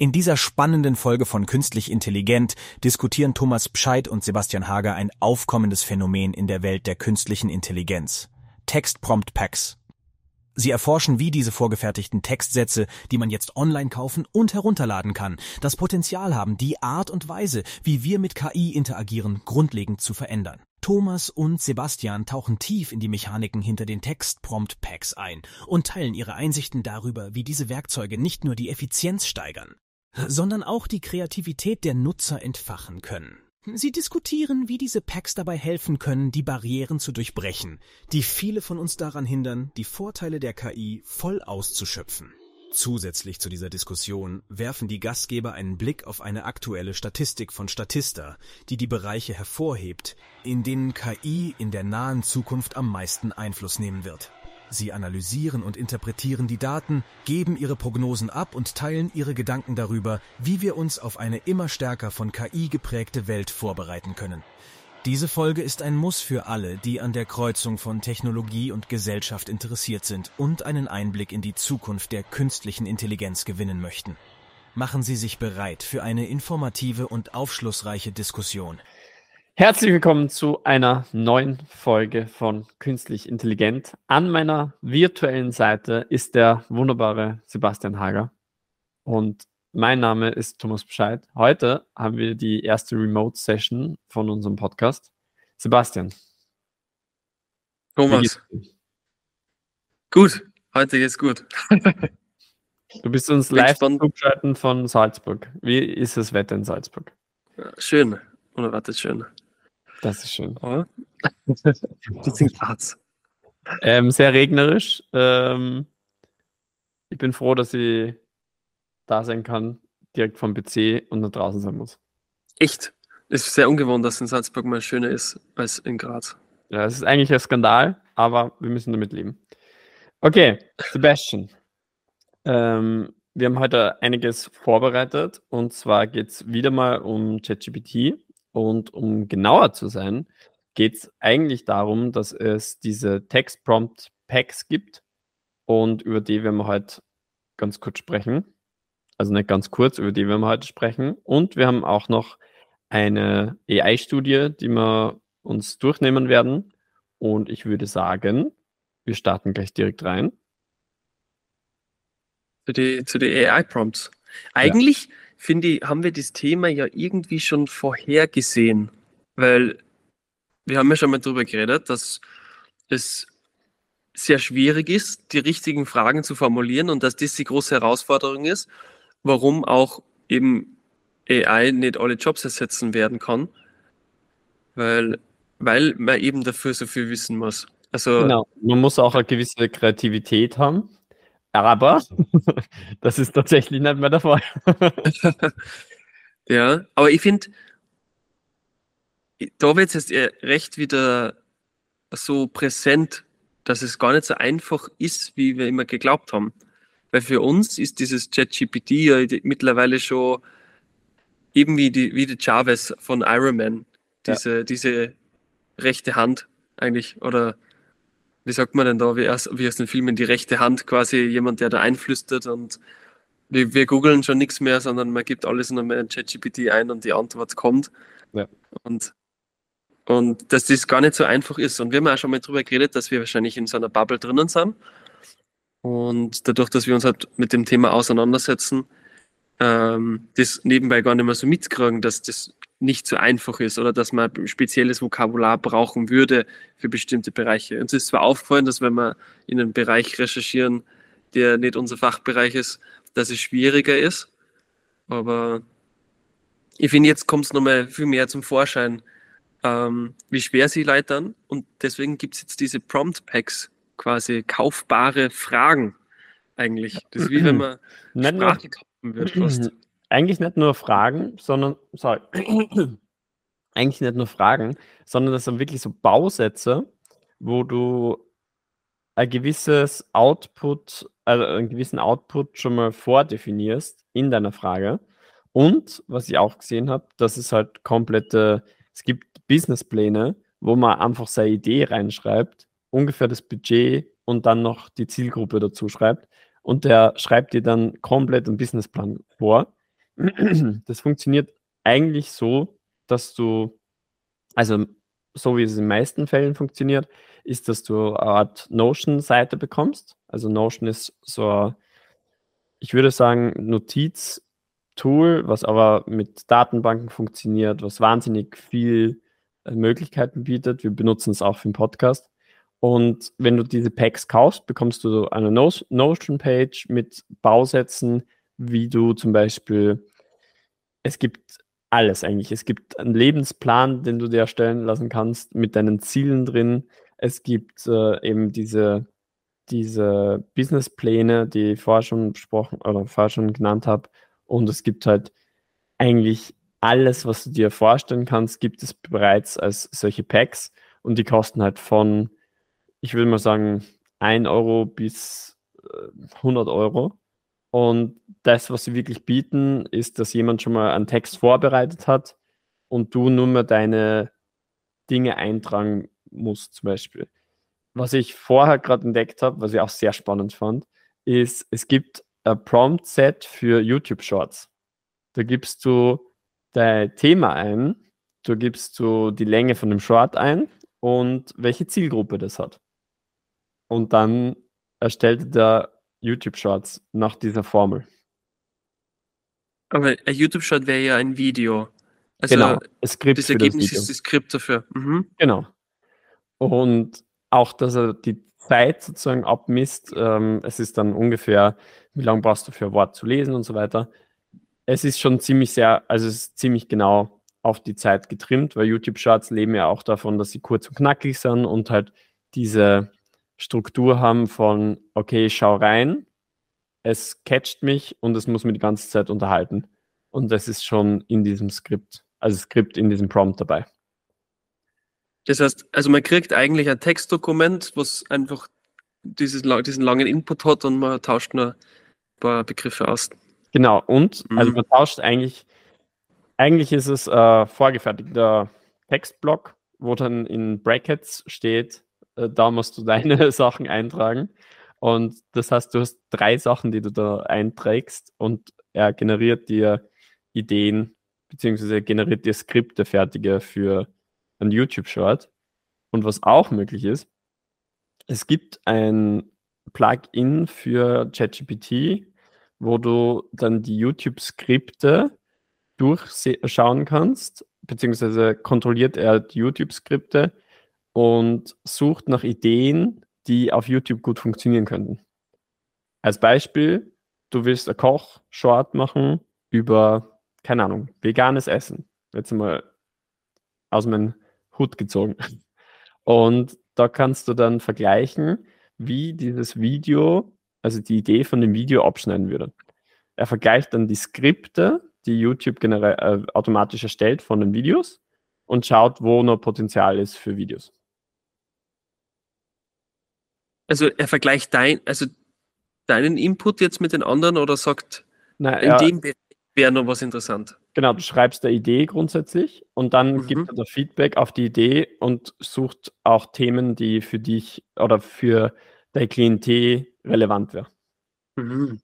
In dieser spannenden Folge von Künstlich Intelligent diskutieren Thomas Pscheit und Sebastian Hager ein aufkommendes Phänomen in der Welt der künstlichen Intelligenz. Text Prompt Packs. Sie erforschen, wie diese vorgefertigten Textsätze, die man jetzt online kaufen und herunterladen kann, das Potenzial haben, die Art und Weise, wie wir mit KI interagieren, grundlegend zu verändern. Thomas und Sebastian tauchen tief in die Mechaniken hinter den Text-Prompt-Packs ein und teilen ihre Einsichten darüber, wie diese Werkzeuge nicht nur die Effizienz steigern, sondern auch die Kreativität der Nutzer entfachen können. Sie diskutieren, wie diese Packs dabei helfen können, die Barrieren zu durchbrechen, die viele von uns daran hindern, die Vorteile der KI voll auszuschöpfen. Zusätzlich zu dieser Diskussion werfen die Gastgeber einen Blick auf eine aktuelle Statistik von Statista, die die Bereiche hervorhebt, in denen KI in der nahen Zukunft am meisten Einfluss nehmen wird. Sie analysieren und interpretieren die Daten, geben ihre Prognosen ab und teilen ihre Gedanken darüber, wie wir uns auf eine immer stärker von KI geprägte Welt vorbereiten können. Diese Folge ist ein Muss für alle, die an der Kreuzung von Technologie und Gesellschaft interessiert sind und einen Einblick in die Zukunft der künstlichen Intelligenz gewinnen möchten. Machen Sie sich bereit für eine informative und aufschlussreiche Diskussion. Herzlich willkommen zu einer neuen Folge von Künstlich Intelligent. An meiner virtuellen Seite ist der wunderbare Sebastian Hager und mein Name ist Thomas Bescheid. Heute haben wir die erste Remote-Session von unserem Podcast. Sebastian. Thomas. Gut, heute geht's gut. du bist uns live zugeschaltet von Salzburg. Wie ist das Wetter in Salzburg? Schön, unerwartet schön. Das ist schön. Das ist Graz. Ähm, sehr regnerisch. Ähm, ich bin froh, dass ich da sein kann, direkt vom PC und nach draußen sein muss. Echt? Es ist sehr ungewohnt, dass in Salzburg mal schöner ist als in Graz. Ja, es ist eigentlich ein Skandal, aber wir müssen damit leben. Okay, Sebastian. ähm, wir haben heute einiges vorbereitet und zwar geht es wieder mal um ChatGPT und um genauer zu sein, geht es eigentlich darum, dass es diese Text-Prompt-Packs gibt und über die werden wir heute ganz kurz sprechen. Also nicht ganz kurz, über die werden wir heute sprechen. Und wir haben auch noch eine AI-Studie, die wir uns durchnehmen werden. Und ich würde sagen, wir starten gleich direkt rein. Zu den zu die AI-Prompts. Eigentlich ja finde ich, haben wir das Thema ja irgendwie schon vorhergesehen, weil wir haben ja schon mal darüber geredet, dass es sehr schwierig ist, die richtigen Fragen zu formulieren und dass das die große Herausforderung ist, warum auch eben AI nicht alle Jobs ersetzen werden kann, weil, weil man eben dafür so viel wissen muss. Also, genau, man muss auch eine gewisse Kreativität haben. Aber das ist tatsächlich nicht mehr der Fall. ja, aber ich finde, da wird es jetzt recht wieder so präsent, dass es gar nicht so einfach ist, wie wir immer geglaubt haben. Weil für uns ist dieses ChatGPT ja mittlerweile schon eben wie die, wie die Chavez von Iron Man. Diese, ja. diese rechte Hand eigentlich. Oder wie sagt man denn da, wie aus, wie aus den Filmen, die rechte Hand quasi jemand, der da einflüstert und wir, wir googeln schon nichts mehr, sondern man gibt alles nochmal in ChatGPT ein und die Antwort kommt. Ja. Und, und dass das gar nicht so einfach ist. Und wir haben auch schon mal drüber geredet, dass wir wahrscheinlich in so einer Bubble drinnen sind. Und dadurch, dass wir uns halt mit dem Thema auseinandersetzen, ähm, das nebenbei gar nicht mehr so mitkriegen, dass das nicht so einfach ist oder dass man spezielles Vokabular brauchen würde für bestimmte Bereiche. Uns ist zwar aufgefallen, dass wenn wir in einem Bereich recherchieren, der nicht unser Fachbereich ist, dass es schwieriger ist, aber ich finde, jetzt kommt es nochmal viel mehr zum Vorschein, ähm, wie schwer sie leitern und deswegen gibt es jetzt diese Prompt-Packs, quasi kaufbare Fragen eigentlich. Das ist wie wenn man Sprache kaufen wird fast eigentlich nicht nur Fragen, sondern, sorry, eigentlich nicht nur Fragen, sondern das sind wirklich so Bausätze, wo du ein gewisses Output, also einen gewissen Output schon mal vordefinierst in deiner Frage. Und was ich auch gesehen habe, dass es halt komplette, es gibt Businesspläne, wo man einfach seine Idee reinschreibt, ungefähr das Budget und dann noch die Zielgruppe dazu schreibt. Und der schreibt dir dann komplett einen Businessplan vor das funktioniert eigentlich so, dass du, also so wie es in den meisten Fällen funktioniert, ist, dass du eine Art Notion-Seite bekommst. Also Notion ist so, ich würde sagen, Notiz-Tool, was aber mit Datenbanken funktioniert, was wahnsinnig viel äh, Möglichkeiten bietet. Wir benutzen es auch für den Podcast. Und wenn du diese Packs kaufst, bekommst du eine Notion-Page mit Bausätzen, wie du zum Beispiel, es gibt alles eigentlich. Es gibt einen Lebensplan, den du dir erstellen lassen kannst, mit deinen Zielen drin. Es gibt äh, eben diese, diese Businesspläne, die ich vorher schon besprochen oder vorher schon genannt habe. Und es gibt halt eigentlich alles, was du dir vorstellen kannst, gibt es bereits als solche Packs und die kosten halt von, ich würde mal sagen, 1 Euro bis 100 äh, Euro. Und das, was sie wirklich bieten, ist, dass jemand schon mal einen Text vorbereitet hat und du nur mehr deine Dinge eintragen musst, zum Beispiel. Was ich vorher gerade entdeckt habe, was ich auch sehr spannend fand, ist, es gibt ein Prompt-Set für YouTube Shorts. Da gibst du dein Thema ein, du gibst du die Länge von dem Short ein und welche Zielgruppe das hat. Und dann erstellt der YouTube Shorts nach dieser Formel. Aber ein YouTube Short wäre ja ein Video. Also genau, das Ergebnis das ist das Skript dafür. Mhm. Genau. Und auch, dass er die Zeit sozusagen abmisst. Ähm, es ist dann ungefähr, wie lange brauchst du für ein Wort zu lesen und so weiter. Es ist schon ziemlich sehr, also es ist ziemlich genau auf die Zeit getrimmt, weil YouTube-Shorts leben ja auch davon, dass sie kurz und knackig sind und halt diese Struktur haben von, okay, ich schau rein, es catcht mich und es muss mir die ganze Zeit unterhalten. Und das ist schon in diesem Skript, also Skript in diesem Prompt dabei. Das heißt, also man kriegt eigentlich ein Textdokument, was einfach dieses, diesen langen Input hat und man tauscht nur ein paar Begriffe aus. Genau, und mhm. also man tauscht eigentlich, eigentlich ist es äh, vorgefertigter Textblock, wo dann in Brackets steht, da musst du deine Sachen eintragen. Und das heißt, du hast drei Sachen, die du da einträgst und er generiert dir Ideen, beziehungsweise generiert dir Skripte fertige für ein YouTube-Short. Und was auch möglich ist, es gibt ein Plugin für ChatGPT, wo du dann die YouTube-Skripte durchschauen kannst, beziehungsweise kontrolliert er die YouTube-Skripte und sucht nach Ideen, die auf YouTube gut funktionieren könnten. Als Beispiel, du willst ein Koch-Short machen über, keine Ahnung, veganes Essen. Jetzt mal aus meinem Hut gezogen. Und da kannst du dann vergleichen, wie dieses Video, also die Idee von dem Video abschneiden würde. Er vergleicht dann die Skripte, die YouTube generell äh, automatisch erstellt von den Videos und schaut, wo noch Potenzial ist für Videos. Also er vergleicht dein, also deinen Input jetzt mit den anderen oder sagt, Na, in dem wäre noch was interessant? Genau, du schreibst eine Idee grundsätzlich und dann mhm. gibt er das Feedback auf die Idee und sucht auch Themen, die für dich oder für dein Klientel relevant wären. Mhm.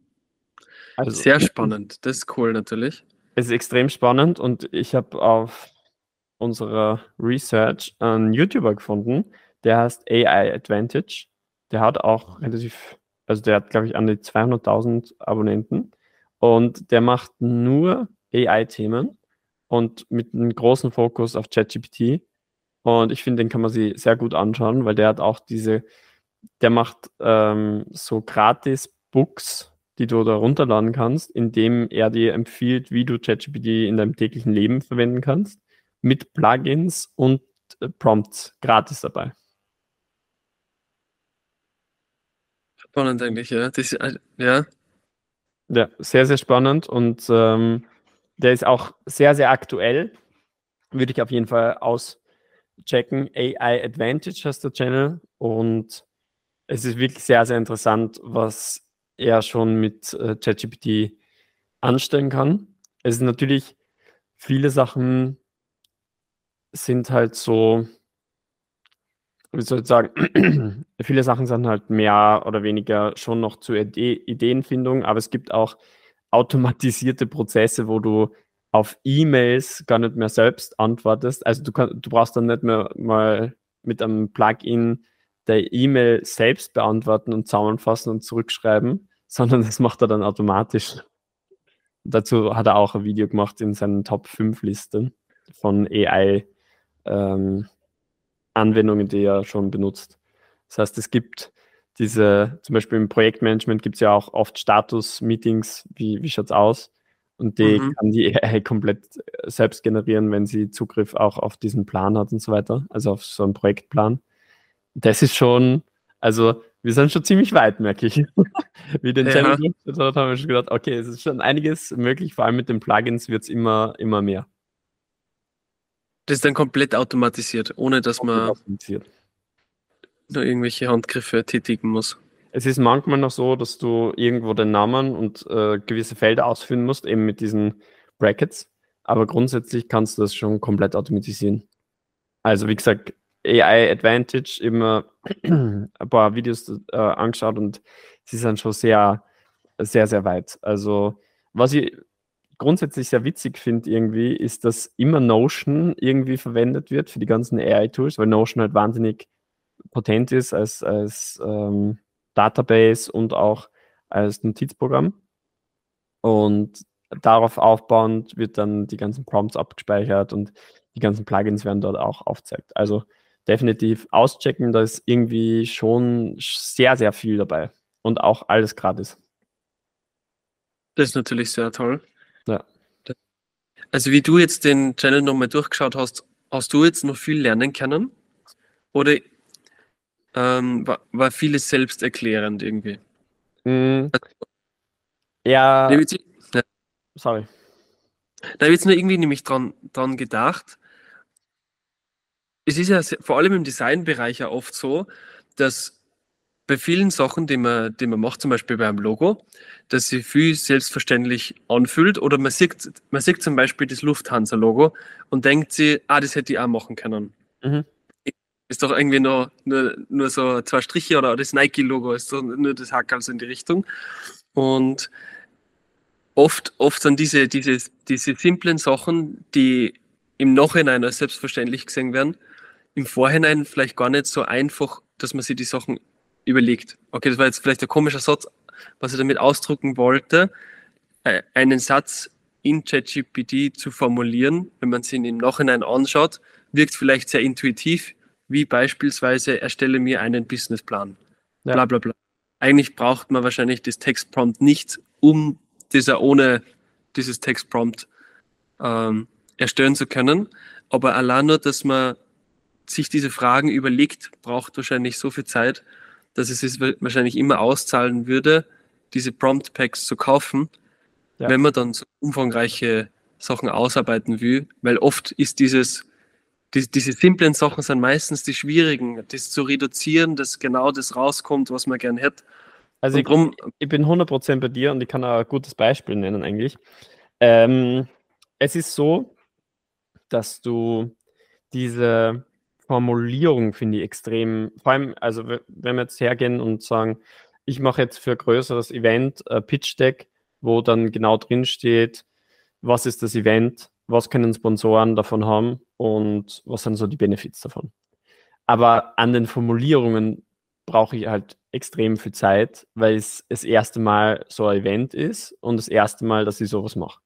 Also, Sehr spannend, das ist cool natürlich. Es ist extrem spannend und ich habe auf unserer Research einen YouTuber gefunden, der heißt AI Advantage. Der hat auch relativ, also der hat, glaube ich, an die 200.000 Abonnenten und der macht nur AI-Themen und mit einem großen Fokus auf ChatGPT. Und ich finde, den kann man sich sehr gut anschauen, weil der hat auch diese, der macht ähm, so gratis Books, die du da runterladen kannst, indem er dir empfiehlt, wie du ChatGPT in deinem täglichen Leben verwenden kannst, mit Plugins und äh, Prompts gratis dabei. Spannend eigentlich, ja. Das, äh, ja. Ja, sehr, sehr spannend und ähm, der ist auch sehr, sehr aktuell. Würde ich auf jeden Fall auschecken. AI Advantage heißt der Channel und es ist wirklich sehr, sehr interessant, was er schon mit äh, ChatGPT anstellen kann. Es ist natürlich, viele Sachen sind halt so, wie soll ich sagen, viele Sachen sind halt mehr oder weniger schon noch zur Ide Ideenfindung, aber es gibt auch automatisierte Prozesse, wo du auf E-Mails gar nicht mehr selbst antwortest. Also du, kann, du brauchst dann nicht mehr mal mit einem Plugin der E-Mail selbst beantworten und zusammenfassen und zurückschreiben, sondern das macht er dann automatisch. Dazu hat er auch ein Video gemacht in seinen Top 5 Listen von AI ähm, Anwendungen, die er schon benutzt. Das heißt, es gibt diese, zum Beispiel im Projektmanagement gibt es ja auch oft Status-Meetings, wie, wie schaut es aus? Und die mhm. kann die AI komplett selbst generieren, wenn sie Zugriff auch auf diesen Plan hat und so weiter, also auf so einen Projektplan. Das ist schon, also wir sind schon ziemlich weit, merke ich. Wie den Channel ja. haben wir schon gedacht, okay, es ist schon einiges möglich, vor allem mit den Plugins wird es immer, immer mehr. Das ist dann komplett automatisiert, ohne dass man nur irgendwelche Handgriffe tätigen muss. Es ist manchmal noch so, dass du irgendwo den Namen und äh, gewisse Felder ausfüllen musst, eben mit diesen Brackets. Aber grundsätzlich kannst du das schon komplett automatisieren. Also wie gesagt, AI Advantage immer ein paar Videos äh, angeschaut und sie sind schon sehr, sehr, sehr weit. Also was ich grundsätzlich sehr witzig finde irgendwie, ist, dass immer Notion irgendwie verwendet wird für die ganzen AI-Tools, weil Notion halt wahnsinnig potent ist als, als ähm, Database und auch als Notizprogramm. Und darauf aufbauend wird dann die ganzen Prompts abgespeichert und die ganzen Plugins werden dort auch aufgezeigt. Also definitiv auschecken, da ist irgendwie schon sehr, sehr viel dabei und auch alles gratis. Das ist natürlich sehr toll. Ja. Also wie du jetzt den Channel nochmal durchgeschaut hast, hast du jetzt noch viel lernen können? Oder ähm, war, war vieles selbsterklärend irgendwie? Mm. Ja. ja. Sorry. Da habe ich jetzt nur irgendwie nämlich dran, dran gedacht. Es ist ja vor allem im Designbereich ja oft so, dass bei vielen Sachen, die man, die man macht, zum Beispiel beim Logo, dass sie viel selbstverständlich anfühlt oder man sieht, man sieht zum Beispiel das Lufthansa-Logo und denkt sich, ah, das hätte ich auch machen können. Mhm. Ist doch irgendwie nur, nur, nur so zwei Striche oder das Nike-Logo ist so nur das Hack also in die Richtung. Und oft, oft sind diese, diese, diese simplen Sachen, die im Nachhinein als selbstverständlich gesehen werden, im Vorhinein vielleicht gar nicht so einfach, dass man sich die Sachen überlegt. Okay, das war jetzt vielleicht ein komischer Satz, was ich damit ausdrücken wollte, einen Satz in ChatGPT zu formulieren, wenn man sich im Nachhinein anschaut, wirkt vielleicht sehr intuitiv, wie beispielsweise erstelle mir einen Businessplan. Ja. Bla bla bla. Eigentlich braucht man wahrscheinlich das Textprompt nicht, um dieser ohne dieses Textprompt ähm, erstellen zu können. Aber allein nur, dass man sich diese Fragen überlegt, braucht wahrscheinlich so viel Zeit, dass es sich wahrscheinlich immer auszahlen würde, diese Prompt Packs zu kaufen, ja. wenn man dann so umfangreiche Sachen ausarbeiten will, weil oft ist dieses, die, diese simplen Sachen sind meistens die schwierigen, das zu reduzieren, dass genau das rauskommt, was man gern hätte. Also ich, drum, ich, bin 100% bei dir und ich kann auch ein gutes Beispiel nennen eigentlich. Ähm, es ist so, dass du diese Formulierung finde ich extrem, vor allem, also wenn wir jetzt hergehen und sagen, ich mache jetzt für ein größeres Event ein Pitch Deck, wo dann genau drin steht, was ist das Event, was können Sponsoren davon haben und was sind so die Benefits davon. Aber an den Formulierungen brauche ich halt extrem viel Zeit, weil es das erste Mal so ein Event ist und das erste Mal, dass ich sowas mache.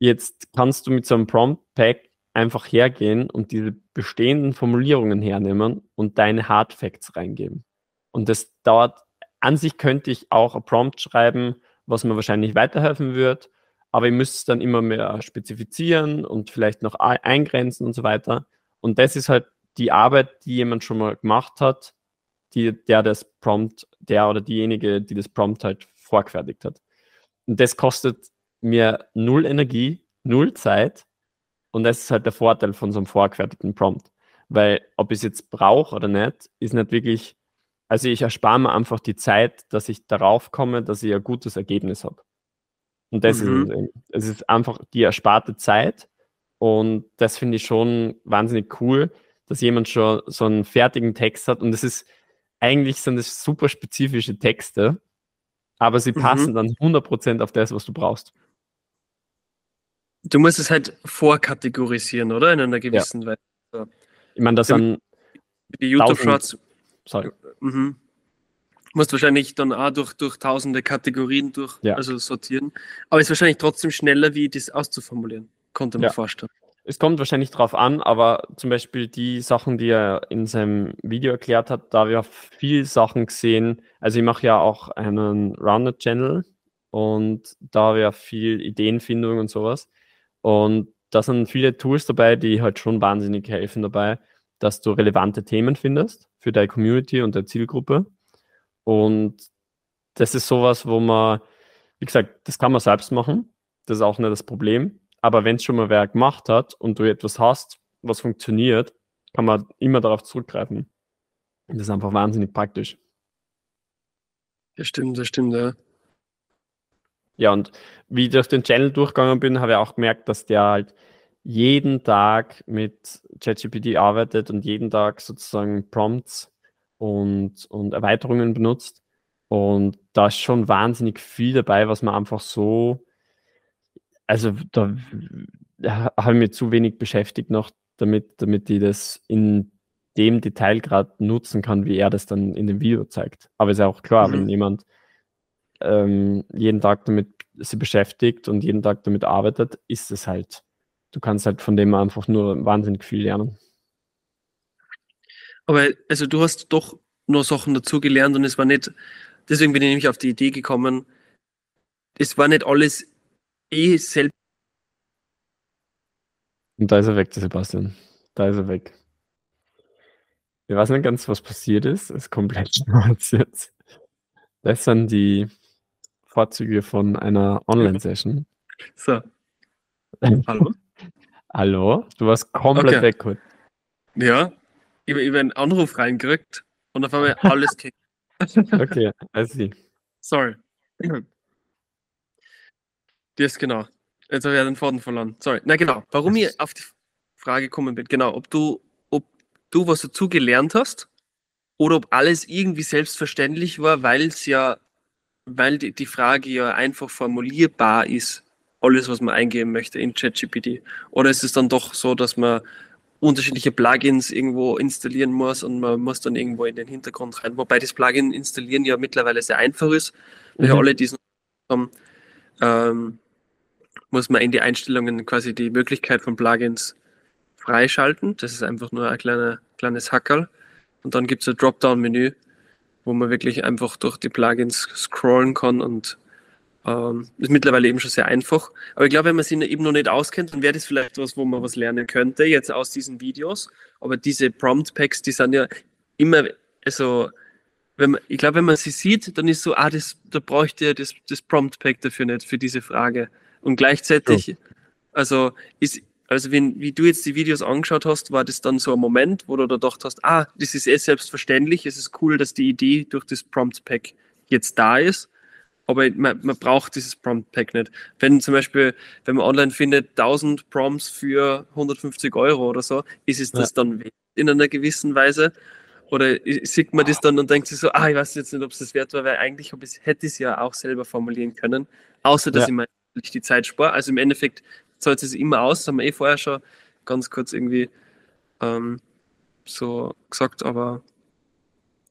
Jetzt kannst du mit so einem Prompt Pack einfach hergehen und diese bestehenden Formulierungen hernehmen und deine Hard Facts reingeben. Und das dauert, an sich könnte ich auch ein Prompt schreiben, was mir wahrscheinlich weiterhelfen wird, aber ich müsste es dann immer mehr spezifizieren und vielleicht noch eingrenzen und so weiter. Und das ist halt die Arbeit, die jemand schon mal gemacht hat, die, der das Prompt, der oder diejenige, die das Prompt halt vorgefertigt hat. Und das kostet mir null Energie, null Zeit und das ist halt der Vorteil von so einem vorgefertigten Prompt. Weil ob ich es jetzt brauche oder nicht, ist nicht wirklich, also ich erspare mir einfach die Zeit, dass ich darauf komme, dass ich ein gutes Ergebnis habe. Und das mhm. ist es. Es ist einfach die ersparte Zeit. Und das finde ich schon wahnsinnig cool, dass jemand schon so einen fertigen Text hat. Und das ist, eigentlich sind das super spezifische Texte. aber sie Mhm. passen dann 100% auf das, was du brauchst. Du musst es halt vorkategorisieren, oder? In einer gewissen Weise. Ich meine, das Ja. sind, Die YouTube Tausend- Shorts sorry, Mhm. Musst wahrscheinlich dann auch durch, durch tausende Kategorien durch, Ja. also sortieren. Aber ist wahrscheinlich trotzdem schneller, wie das auszuformulieren. Konnte man Ja. vorstellen. es kommt wahrscheinlich drauf an, aber zum Beispiel die Sachen, die er in seinem Video erklärt hat, da habe ich auch viel Sachen gesehen. Also ich mache ja auch einen Rounded-Channel und da auch viel Ideenfindung und sowas. Und da sind viele Tools dabei, die halt schon wahnsinnig helfen dabei, dass du relevante Themen findest für deine Community und deine Zielgruppe. Und das ist sowas, wo man, wie gesagt, das kann man selbst machen. Das ist auch nicht das Problem. Aber wenn es schon mal wer gemacht hat und du etwas hast, was funktioniert, kann man immer darauf zurückgreifen. Das ist einfach wahnsinnig praktisch. Das stimmt, das stimmt, ja. Ja, und wie ich durch den Channel durchgegangen bin, habe ich auch gemerkt, dass der halt jeden Tag mit ChatGPT arbeitet und jeden Tag sozusagen Prompts und, und Erweiterungen benutzt. Und da ist schon wahnsinnig viel dabei, was man einfach so, also da ha- habe ich mich zu wenig beschäftigt noch damit, damit ich das in dem Detail gerade nutzen kann, wie er das dann in dem Video zeigt. Aber ist ja auch klar, Mhm. wenn jemand ähm, jeden Tag damit sich beschäftigt und jeden Tag damit arbeitet, ist es halt. Du kannst halt von dem einfach nur wahnsinnig viel lernen. Aber also du hast doch nur Sachen dazu gelernt und es war nicht, deswegen bin ich nämlich auf die Idee gekommen, es war nicht alles eh selbst. Und da ist er weg, der Sebastian. Da ist er weg. Ich weiß nicht ganz, was passiert ist. Es ist komplett schwarz jetzt. Das sind die Vorzüge von einer Online-Session. So, hallo? Hallo? Du warst komplett Okay. weg. Ja, ich habe einen Anruf reingekriegt und auf einmal alles kickt. Okay, I see. Sorry. Das genau. Jetzt habe ich ja den Faden verloren. Sorry. Na genau. Warum ich auf die Frage gekommen bin. Genau, ob du, ob du was dazu gelernt hast oder ob alles irgendwie selbstverständlich war, weil es ja, weil die, die Frage ja einfach formulierbar ist, alles, was man eingeben möchte in ChatGPT. Oder ist es dann doch so, dass man unterschiedliche Plugins irgendwo installieren muss und man muss dann irgendwo in den Hintergrund rein. Wobei das Plugin installieren ja mittlerweile sehr einfach ist. Weil Mhm. alle diesen haben, ähm, muss man in die Einstellungen quasi die Möglichkeit von Plugins freischalten. Das ist einfach nur ein kleiner, kleines Hackerl. Und dann gibt es ein Dropdown-Menü, wo man wirklich einfach durch die Plugins scrollen kann und ähm, ist mittlerweile eben schon sehr einfach. Aber ich glaube, wenn man sich eben noch nicht auskennt, dann wäre das vielleicht was, wo man was lernen könnte, jetzt aus diesen Videos. Aber diese Prompt-Packs, die sind ja immer, also, wenn man, ich glaube, wenn man sie sieht, dann ist so, ah, das, da bräuchte ja das, das Prompt-Pack dafür nicht, für diese Frage. Und gleichzeitig, also, ist, also wenn, wie du jetzt die Videos angeschaut hast, war das dann so ein Moment, wo du da gedacht hast, ah, das ist eh selbstverständlich, es ist cool, dass die Idee durch das Prompt-Pack jetzt da ist aber man, man braucht dieses Prompt-Pack nicht. Wenn zum Beispiel, wenn man online findet, 1000 Prompts für 150 Euro oder so, ist es das dann wert in einer gewissen Weise? Oder sieht man das dann und denkt sich so, ah, ich weiß jetzt nicht, ob es das wert war, weil eigentlich ich, hätte ich es ja auch selber formulieren können, außer dass Ja. ich mir die Zeit spare. Also im Endeffekt zahlt es immer aus, haben wir eh vorher schon ganz kurz irgendwie ähm, so gesagt, aber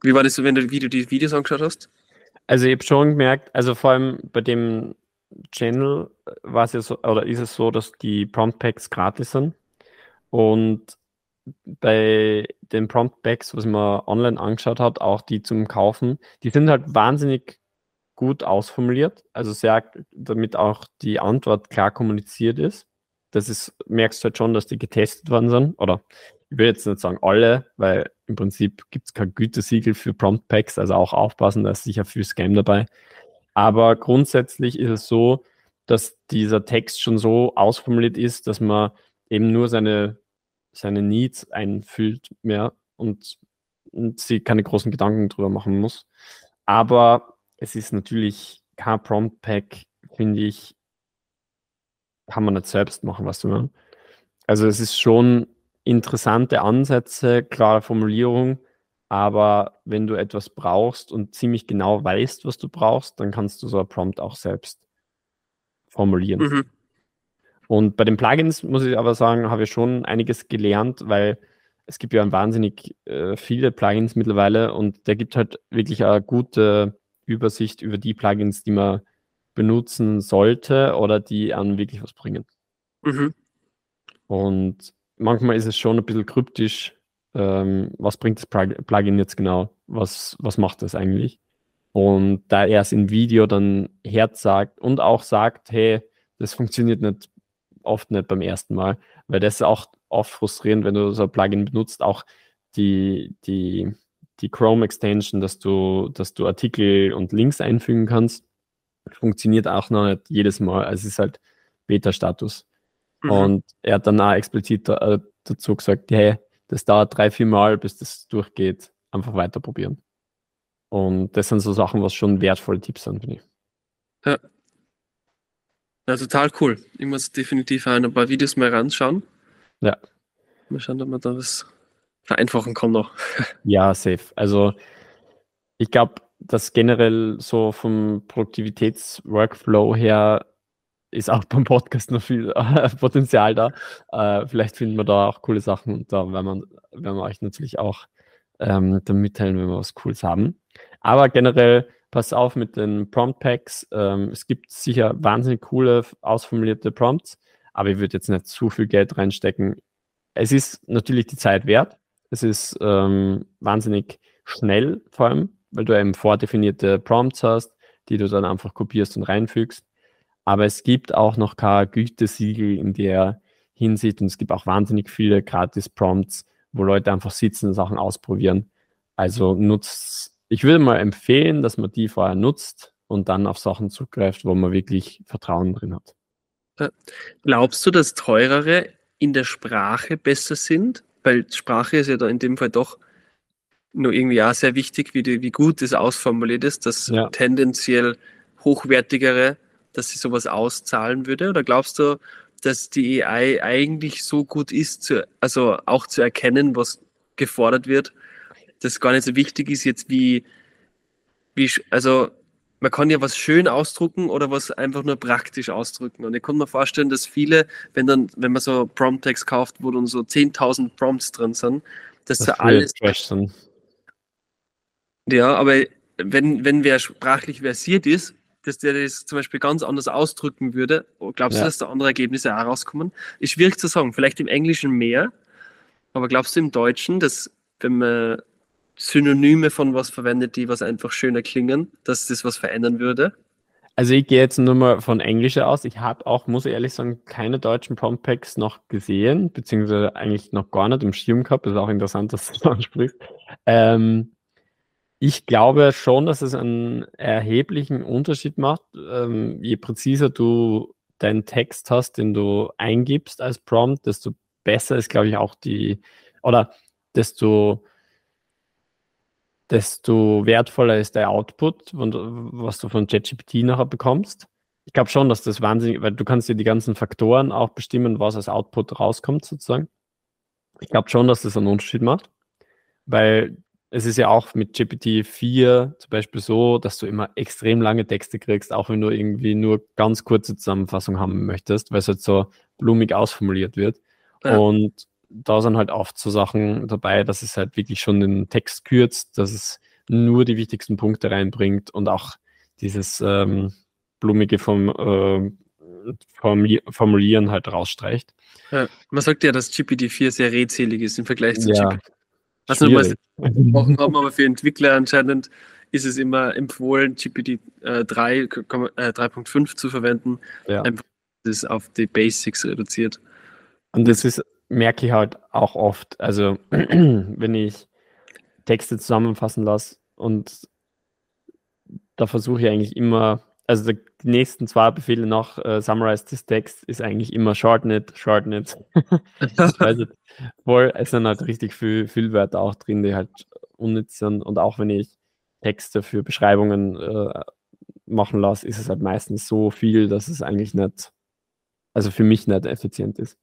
wie war das so, wenn du, wie du die Videos angeschaut hast? Also ich habe schon gemerkt, also vor allem bei dem Channel war es ja so, oder ist es so, dass die Prompt Packs gratis sind. Und bei den Prompt Packs, was man online angeschaut hat, auch die zum Kaufen, die sind halt wahnsinnig gut ausformuliert, also sehr, damit auch die Antwort klar kommuniziert ist. Das ist, merkst du halt schon, dass die getestet worden sind, oder ich will jetzt nicht sagen alle, weil im Prinzip gibt es kein Gütesiegel für Prompt Packs, also auch aufpassen, da ist sicher viel Scam dabei. Aber grundsätzlich ist es so, dass dieser Text schon so ausformuliert ist, dass man eben nur seine, seine Needs einfüllt mehr und, und sie keine großen Gedanken drüber machen muss. Aber es ist natürlich kein Prompt Pack, finde ich, kann man nicht selbst machen, was du meinst. Also es ist schon interessante Ansätze, klare Formulierung, aber wenn du etwas brauchst und ziemlich genau weißt, was du brauchst, dann kannst du so ein Prompt auch selbst formulieren. Mhm. Und bei den Plugins muss ich aber sagen, habe ich schon einiges gelernt, weil es gibt ja wahnsinnig äh, viele Plugins mittlerweile und der gibt halt wirklich eine gute Übersicht über die Plugins, die man benutzen sollte oder die an wirklich was bringen. Mhm. Und manchmal ist es schon ein bisschen kryptisch, ähm, was bringt das Plugin jetzt genau? Was, was macht das eigentlich? Und da er es in Video dann Herz sagt und auch sagt, hey, das funktioniert nicht oft nicht beim ersten Mal, weil das ist auch oft frustrierend, wenn du so ein Plugin benutzt, auch die, die, die Chrome Extension, dass du, dass du Artikel und Links einfügen kannst, funktioniert auch noch nicht jedes Mal. Also es ist halt Beta-Status. Mhm. Und er hat dann auch explizit äh, dazu gesagt, hey, das dauert drei, vier Mal, bis das durchgeht. Einfach weiter probieren. Und das sind so Sachen, was schon wertvolle Tipps sind, finde ich. Ja. Ja, total cool. Ich muss definitiv ein paar Videos mal ranschauen. Ja. Mal schauen, ob man da was vereinfachen kann noch. Ja, safe. Also ich glaube, dass generell so vom Produktivitätsworkflow her ist auch beim Podcast noch viel Potenzial da. Äh, vielleicht finden wir da auch coole Sachen und da werden wir, werden wir euch natürlich auch ähm, dann mitteilen, wenn wir was Cooles haben. Aber generell pass auf mit den Prompt Packs. Ähm, es gibt sicher wahnsinnig coole, ausformulierte Prompts, aber ich würde jetzt nicht zu viel Geld reinstecken. Es ist natürlich die Zeit wert. Es ist ähm, wahnsinnig schnell, vor allem, weil du eben vordefinierte Prompts hast, die du dann einfach kopierst und reinfügst. Aber es gibt auch noch kein Gütesiegel in der Hinsicht und es gibt auch wahnsinnig viele Gratis-Prompts, wo Leute einfach sitzen und Sachen ausprobieren. Also nutzt ich würde mal empfehlen, dass man die vorher nutzt und dann auf Sachen zugreift, wo man wirklich Vertrauen drin hat. Äh, glaubst du, dass teurere in der Sprache besser sind? Weil Sprache ist ja da in dem Fall doch nur irgendwie auch sehr wichtig, wie, die, wie gut es ausformuliert ist, dass ja. tendenziell hochwertigere, dass sie sowas auszahlen würde? Oder glaubst du, dass die AI eigentlich so gut ist, zu, also auch zu erkennen, was gefordert wird, das gar nicht so wichtig ist jetzt wie, wie, also man kann ja was schön ausdrucken oder was einfach nur praktisch ausdrücken. Und ich kann mir vorstellen, dass viele, wenn dann, wenn man so Prompt-Text kauft, wo dann so 10.000 Prompts drin sind, dass das da alles. Ja, aber wenn, wenn wer sprachlich versiert ist, dass der das zum Beispiel ganz anders ausdrücken würde, glaubst ja. du, dass da andere Ergebnisse auch rauskommen? Ist schwierig zu sagen. Vielleicht im Englischen mehr, aber glaubst du im Deutschen, dass wenn man Synonyme von was verwendet, die was einfach schöner klingen, dass das was verändern würde? Also ich gehe jetzt nur mal von Englisch aus. Ich habe auch, muss ich ehrlich sagen, keine deutschen Prompt Packs noch gesehen, beziehungsweise eigentlich noch gar nicht im Schirm gehabt. Das ist auch interessant, dass du das ansprichst. Ähm, ich glaube schon, dass es einen erheblichen Unterschied macht, ähm, je präziser du deinen Text hast, den du eingibst als Prompt, desto besser ist, glaube ich, auch die, oder desto desto wertvoller ist der Output, was du von ChatGPT nachher bekommst. Ich glaube schon, dass das wahnsinnig, weil du kannst dir die ganzen Faktoren auch bestimmen, was als Output rauskommt sozusagen. Ich glaube schon, dass das einen Unterschied macht, weil es ist ja auch mit GPT-4 zum Beispiel so, dass du immer extrem lange Texte kriegst, auch wenn du irgendwie nur ganz kurze Zusammenfassung haben möchtest, weil es halt so blumig ausformuliert wird. Ja. Und da sind halt oft so Sachen dabei, dass es halt wirklich schon den Text kürzt, dass es nur die wichtigsten Punkte reinbringt und auch dieses ähm, blumige vom, äh, Formulieren halt rausstreicht. Ja, man sagt ja, dass GPT-4 sehr redselig ist im Vergleich zu ja, GPT. Was wir gesprochen haben, aber für Entwickler anscheinend ist es immer empfohlen, GPT äh, 3, äh, 3.5 zu verwenden. Ja. Einfach das auf die Basics reduziert. Und das ist merke ich halt auch oft, also wenn ich Texte zusammenfassen lasse und da versuche ich eigentlich immer, also die nächsten zwei Befehle nach äh, Summarize this Text ist eigentlich immer Shorten it. also, voll, es sind halt richtig viel Füllwörter auch drin, die halt unnütz sind und auch wenn ich Texte für Beschreibungen äh, machen lasse, ist es halt meistens so viel, dass es eigentlich nicht, also für mich nicht effizient ist.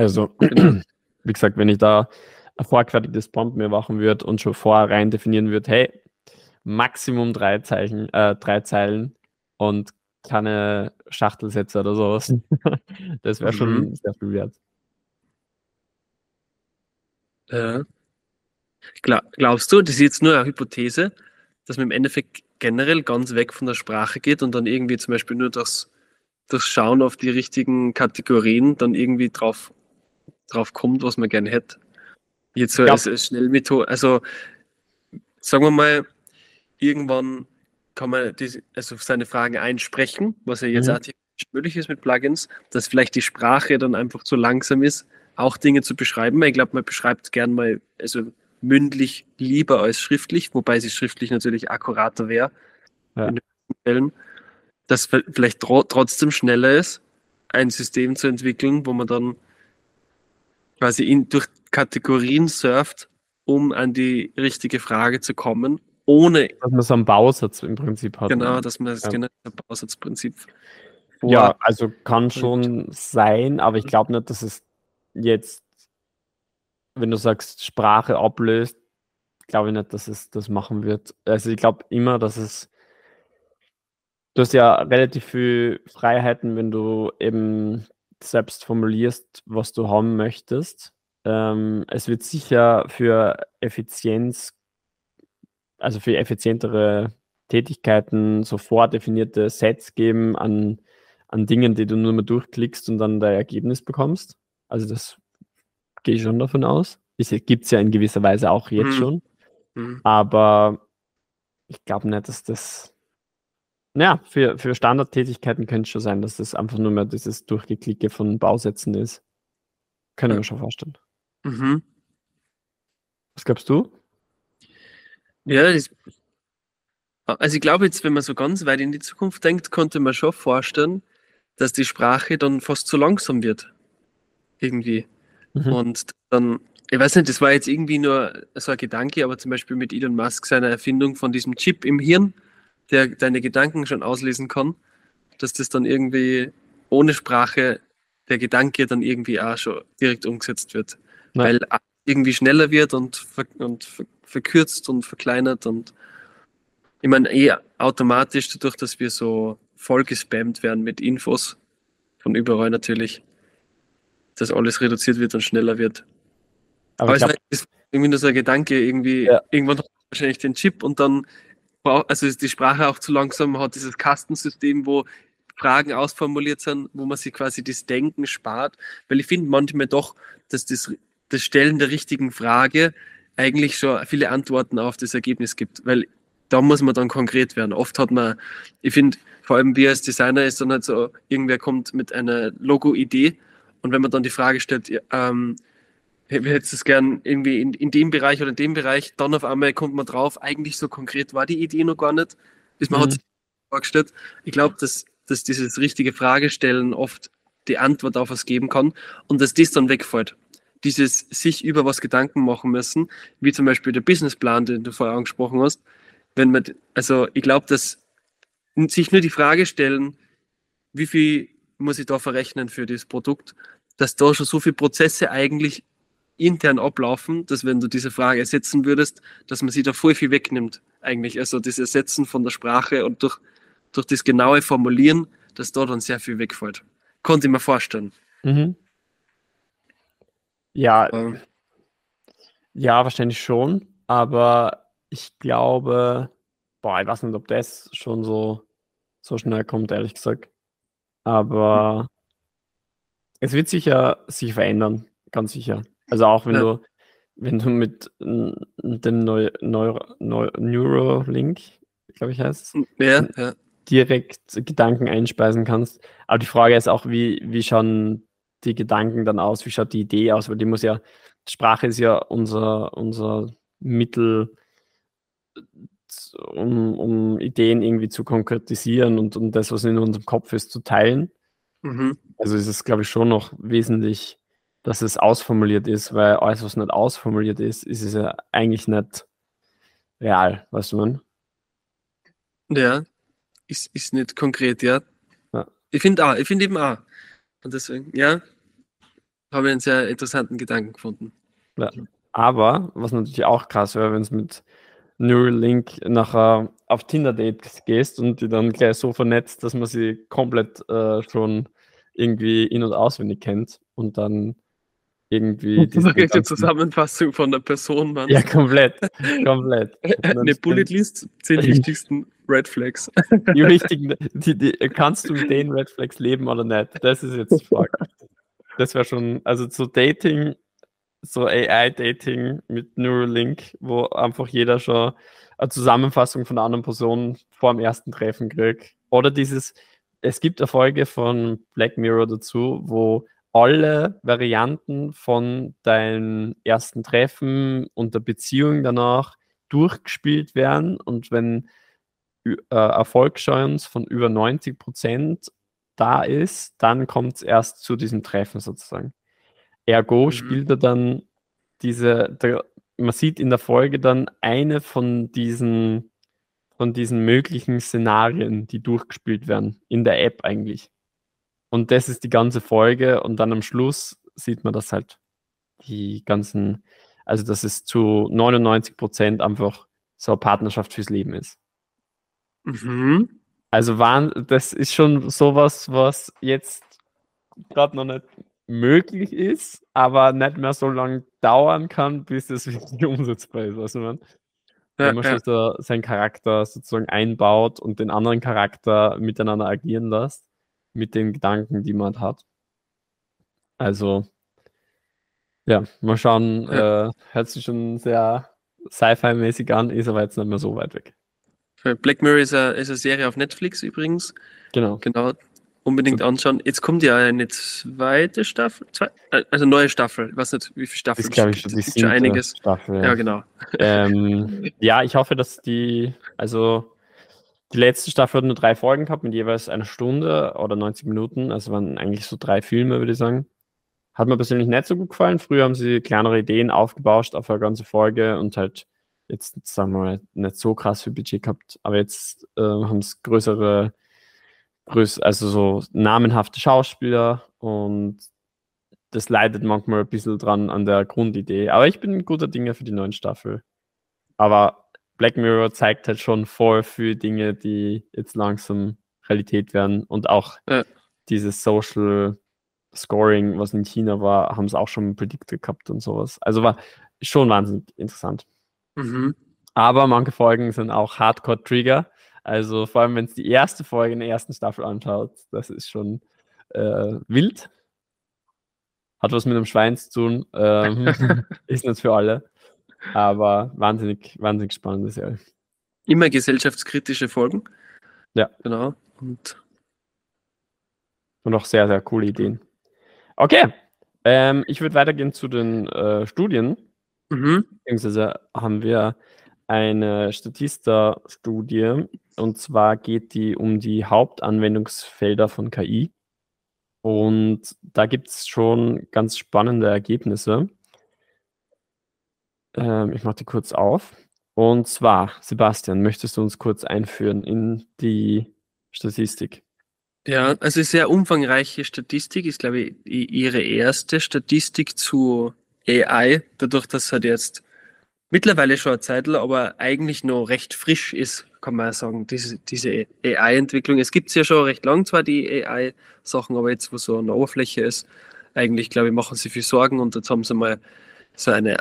Also, wie gesagt, wenn ich da ein vorgefertigtes Prompt mir machen wird und schon vorher rein definieren wird, hey, Maximum drei Zeichen, äh, drei Zeilen und keine Schachtelsätze oder sowas. das wäre schon Mhm. sehr viel wert. Ja. Gla glaubst du, das ist jetzt nur eine Hypothese, dass man im Endeffekt generell ganz weg von der Sprache geht und dann irgendwie zum Beispiel nur das, das Schauen auf die richtigen Kategorien dann irgendwie drauf, drauf kommt, was man gerne hätte? Jetzt so Ja. als, als Schnellmethode, also sagen wir mal, irgendwann kann man die, also seine Fragen einsprechen, was ja jetzt Mhm. auch möglich ist mit Plugins, dass vielleicht die Sprache dann einfach zu langsam ist, auch Dinge zu beschreiben. Ich glaube, man beschreibt gern mal, also mündlich lieber als schriftlich, wobei sie schriftlich natürlich akkurater wäre Ja. in den meisten Fällen, dass vi- vielleicht tro trotzdem schneller ist, ein System zu entwickeln, wo man dann quasi in, durch Kategorien surft, um an die richtige Frage zu kommen, ohne Dass man so einen Bausatz im Prinzip hat. genau, dass man das Ja. genau das Bausatzprinzip Ja, also kann schon sein, aber ich glaube nicht, dass es jetzt, wenn du sagst, Sprache ablöst, glaube ich nicht, dass es das machen wird. Also ich glaube immer, dass es, du hast ja relativ viel Freiheiten, wenn du eben selbst formulierst, was du haben möchtest. Ähm, es wird sicher für Effizienz, also für effizientere Tätigkeiten so vordefinierte Sets geben an an Dingen, die du nur mal durchklickst und dann dein Ergebnis bekommst. Also das gehe ich schon davon aus. Es gibt es ja in gewisser Weise auch jetzt Mhm. schon. Mhm. Aber ich glaube nicht, dass das. Ja, für, für Standardtätigkeiten könnte es schon sein, dass das einfach nur mehr dieses Durchgeklicke von Bausätzen ist. Kann ich Ja. mir schon vorstellen. Mhm. Was glaubst du? Ja, das, also ich glaube jetzt, wenn man so ganz weit in die Zukunft denkt, konnte man schon vorstellen, dass die Sprache dann fast zu langsam wird. Irgendwie. Mhm. Und dann, ich weiß nicht, das war jetzt irgendwie nur so ein Gedanke, aber zum Beispiel mit Elon Musk seiner Erfindung von diesem Chip im Hirn, der deine Gedanken schon auslesen kann, dass das dann irgendwie ohne Sprache der Gedanke dann irgendwie auch schon direkt umgesetzt wird. Ja. Weil irgendwie schneller wird und, ver und ver verkürzt und verkleinert und ich meine, eh automatisch dadurch, dass wir so voll gespammt werden mit Infos von überall natürlich, dass alles reduziert wird und schneller wird. Aber Aber es ist irgendwie nur so ein Gedanke, irgendwie, Ja. irgendwann wahrscheinlich den Chip und dann, also ist die Sprache auch zu langsam, hat dieses Kastensystem, wo Fragen ausformuliert sind, wo man sich quasi das Denken spart, weil ich finde manchmal doch, dass das, das Stellen der richtigen Frage eigentlich schon viele Antworten auf das Ergebnis gibt, weil da muss man dann konkret werden. Oft hat man, ich finde, vor allem wir als Designer ist dann halt so, irgendwer kommt mit einer Logo-Idee und wenn man dann die Frage stellt, ähm, wir hätten es gern irgendwie in, in dem Bereich oder in dem Bereich, dann auf einmal kommt man drauf, eigentlich so konkret war die Idee noch gar nicht, bis man Mhm. hat sich vorgestellt. Ich glaube, dass, dass dieses richtige Fragestellen oft die Antwort auf was geben kann und dass das dann wegfällt. Dieses sich über was Gedanken machen müssen, wie zum Beispiel der Businessplan, den du vorher angesprochen hast. Wenn man, also ich glaube, dass sich nur die Frage stellen, wie viel muss ich da verrechnen für das Produkt, dass da schon so viele Prozesse eigentlich intern ablaufen, dass wenn du diese Frage ersetzen würdest, dass man sie da voll viel wegnimmt, eigentlich. Also das Ersetzen von der Sprache und durch, durch das genaue Formulieren, dass da dann sehr viel wegfällt. Konnte ich mir vorstellen. Mhm. Ja, Ähm, ja, wahrscheinlich schon, aber ich glaube, boah, ich weiß nicht, ob das schon so, so schnell kommt, ehrlich gesagt. Aber es wird sicher sich verändern, ganz sicher. Also auch wenn Ja. du, wenn du mit dem Neu Neuro Neu Neuralink, glaube ich heißt es, ja, ja. direkt Gedanken einspeisen kannst. Aber die Frage ist auch, wie, wie schauen die Gedanken dann aus? Wie schaut die Idee aus? Weil die muss ja, Sprache ist ja unser, unser Mittel, um, um Ideen irgendwie zu konkretisieren und um das, was in unserem Kopf ist, zu teilen. Mhm. Also ist es, glaube ich, schon noch wesentlich, dass es ausformuliert ist, weil alles, was nicht ausformuliert ist, ist es ja eigentlich nicht real, weißt du, man? Ja, ist, ist nicht konkret, ja. Ja. Ich finde auch, ich finde eben auch. Und deswegen, ja, habe ich einen sehr interessanten Gedanken gefunden. Ja. Aber was natürlich auch krass wäre, wenn es mit Neuralink nachher auf Tinder-Dates gehst und die dann gleich so vernetzt, dass man sie komplett äh, schon irgendwie in- und auswendig kennt und dann irgendwie die ganzen- Zusammenfassung von der Person, Mann. Ja, komplett, komplett. Eine Bulletlist, zehn wichtigsten Red Flags. Die richtigen, die, die, kannst du mit den Red Flags leben oder nicht? Das ist jetzt die Frage. Das wäre schon, also so Dating, so AI-Dating mit Neuralink, wo einfach jeder schon eine Zusammenfassung von einer anderen Person vor dem ersten Treffen kriegt. Oder dieses, es gibt eine Folge von Black Mirror dazu, wo alle Varianten von deinem ersten Treffen und der Beziehung danach durchgespielt werden und wenn äh, Erfolgschance von über 90 Prozent da ist, dann kommt es erst zu diesem Treffen sozusagen. Ergo Mhm. spielt er dann diese, der, man sieht in der Folge dann eine von diesen, von diesen möglichen Szenarien, die durchgespielt werden, in der App eigentlich. Und das ist die ganze Folge und dann am Schluss sieht man das halt, die ganzen, also dass es zu 99 Prozent einfach so eine Partnerschaft fürs Leben ist. Mhm. Also waren, das ist schon sowas, was jetzt gerade noch nicht möglich ist, aber nicht mehr so lange dauern kann, bis es wirklich umsetzbar ist. Also man, Ja, wenn man ja. schon so seinen Charakter sozusagen einbaut und den anderen Charakter miteinander agieren lässt, mit den Gedanken, die man hat. Also, ja, mal schauen, äh, hört sich schon sehr Sci-Fi-mäßig an, ist aber jetzt nicht mehr so weit weg. Black Mirror ist eine, ist eine Serie auf Netflix übrigens. Genau. Genau. Unbedingt anschauen. Jetzt kommt ja eine zweite Staffel, zwei, äh, also neue Staffel. Ich weiß nicht, wie viele Staffeln Das glaube ich schon die schon einiges. Staffel. Ja, genau. ähm, ja, ich hoffe, dass die, also die letzte Staffel hat nur drei Folgen gehabt mit jeweils einer Stunde oder 90 Minuten. Also waren eigentlich so drei Filme, würde ich sagen. Hat mir persönlich nicht so gut gefallen. Früher haben sie kleinere Ideen aufgebauscht auf eine ganze Folge und halt jetzt, sagen wir mal, nicht so krass viel Budget gehabt. Aber jetzt äh, haben es größere, größ also so namenhafte Schauspieler und das leidet manchmal ein bisschen dran an der Grundidee. Aber ich bin guter Dinge für die neuen Staffel. Aber Black Mirror zeigt halt schon voll für Dinge, die jetzt langsam Realität werden. Und auch Ja. dieses Social Scoring, was in China war, haben es auch schon predicted gehabt und sowas. Also war schon wahnsinnig interessant. Mhm. Aber manche Folgen sind auch Hardcore-Trigger. Also vor allem, wenn es die erste Folge in der ersten Staffel anschaut, das ist schon äh, wild. Hat was mit einem Schwein zu tun. Ähm, ist nicht für alle. Aber wahnsinnig, wahnsinnig spannende Serie. Immer gesellschaftskritische Folgen. Ja. Genau. Und Und auch sehr, sehr coole Ideen. Okay. Ähm, ich würde weitergehen zu den äh, Studien. mhm. Beziehungsweise haben wir eine Statista-Studie und zwar geht die um die Hauptanwendungsfelder von KI. Und da gibt es schon ganz spannende Ergebnisse. Ähm, ich mache die kurz auf. Und zwar, Sebastian, möchtest du uns kurz einführen in die Statistik? Ja, also sehr umfangreiche Statistik ist, glaube ich, ihre erste Statistik zu AI, dadurch, dass halt jetzt mittlerweile schon eine Zeit, lang, aber eigentlich noch recht frisch ist, kann man sagen, diese, diese AI-Entwicklung. Es gibt es ja schon recht lang zwar die AI-Sachen, aber jetzt, wo so eine Oberfläche ist, eigentlich, glaube ich, machen sie viel Sorgen und jetzt haben sie mal so eine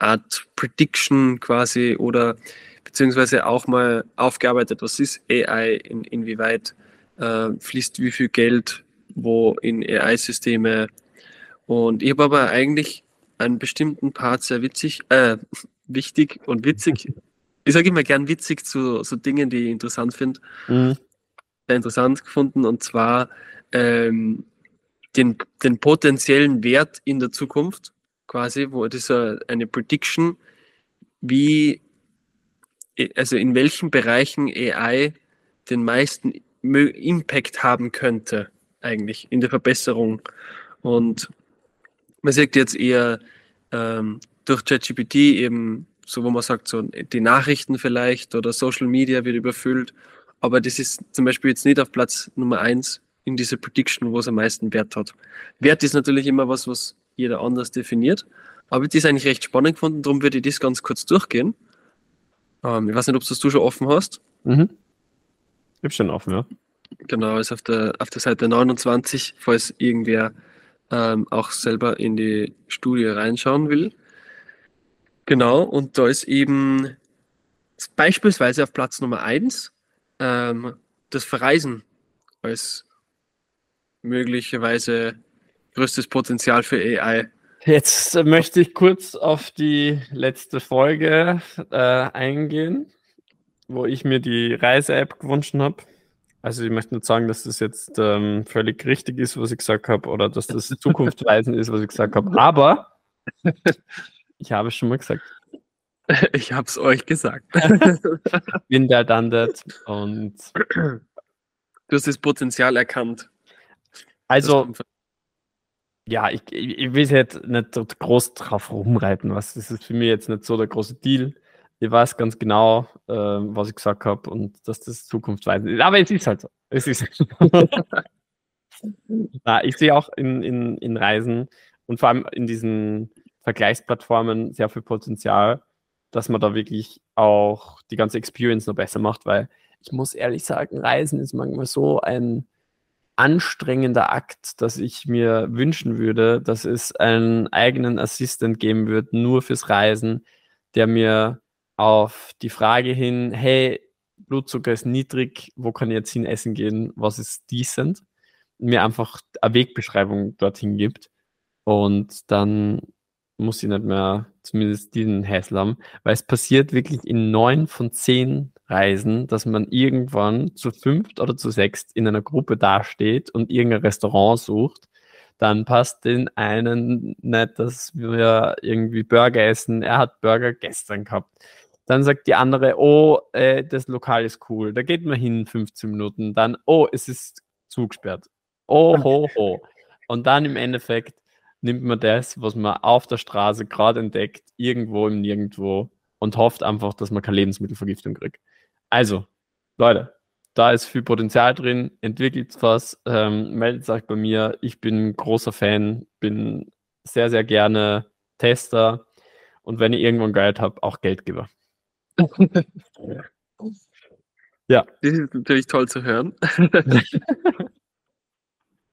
Art Prediction quasi oder beziehungsweise auch mal aufgearbeitet, was ist AI, in, inwieweit äh, fließt wie viel Geld wo in AI-Systeme. Und ich habe aber eigentlich einen bestimmten Part sehr witzig, äh, wichtig und witzig. Ich sage immer gern witzig zu so Dingen, die ich interessant finde, Mhm. sehr interessant gefunden und zwar ähm, den, den potenziellen Wert in der Zukunft quasi, wo das eine Prediction, wie, also in welchen Bereichen AI den meisten Impact haben könnte, eigentlich in der Verbesserung. Und man sieht jetzt eher ähm, durch ChatGPT eben, so wo man sagt, so die Nachrichten vielleicht oder Social Media wird überfüllt. Aber das ist zum Beispiel jetzt nicht auf Platz Nummer eins in dieser Prediction, wo es am meisten Wert hat. Wert ist natürlich immer was, was jeder anders definiert. ich das eigentlich recht spannend gefunden, darum würde ich das ganz kurz durchgehen. Ähm, ich weiß nicht, ob das du schon offen hast. Mhm. Ich habe schon offen, ja. Genau, ist auf der, auf der Seite 29, falls irgendwer ähm, auch selber in die Studie reinschauen will. Genau, und da ist eben beispielsweise auf Platz Nummer 1 ähm, das Verreisen als möglicherweise größtes Potenzial für AI. Jetzt äh, möchte ich kurz auf die letzte Folge äh, eingehen, wo ich mir die Reise-App gewünscht habe. Also ich möchte nicht sagen, dass das jetzt ähm, völlig richtig ist, was ich gesagt habe, oder dass das Zukunftsweisen ist, was ich gesagt habe. Aber ich habe es schon mal gesagt. Ich habe es euch gesagt. Bin der Dandet und du hast das Potenzial erkannt. Also ja, ich, ich, will jetzt nicht so groß drauf rumreiten. Was, das ist für mich jetzt nicht so der große Deal. Ich weiß ganz genau, äh, was ich gesagt habe und dass das zukunftsweisend ist. Aber es ist halt so. Es ist Na, ich sehe auch in, in, in Reisen und vor allem in diesen Vergleichsplattformen sehr viel Potenzial, dass man da wirklich auch die ganze Experience noch besser macht, weil ich muss ehrlich sagen, Reisen ist manchmal so ein anstrengender Akt, dass ich mir wünschen würde, dass es einen eigenen Assistent geben wird, nur fürs Reisen, der mir auf die Frage hin, hey, Blutzucker ist niedrig, wo kann ich jetzt hin essen gehen, was ist decent, mir einfach eine Wegbeschreibung dorthin gibt. Und dann muss ich nicht mehr zumindest diesen Hassel haben, weil es passiert wirklich in neun von zehn Reisen, dass man irgendwann zu fünft oder zu sechst in einer Gruppe dasteht und irgendein Restaurant sucht. Dann passt den einen nicht, dass wir irgendwie Burger essen. Er hat Burger gestern gehabt. Dann sagt die andere, oh, äh, das Lokal ist cool. Da geht man hin 15 Minuten. Dann, oh, es ist zugesperrt. Oh, ho, ho. Und dann im Endeffekt nimmt man das, was man auf der Straße gerade entdeckt, irgendwo im Nirgendwo und hofft einfach, dass man keine Lebensmittelvergiftung kriegt. Also, Leute, da ist viel Potenzial drin, entwickelt was, ähm, meldet euch bei mir. Ich bin großer Fan, bin sehr, sehr gerne Tester und wenn ich irgendwann Geld habe, auch Geldgeber. ja. Das ist natürlich toll zu hören.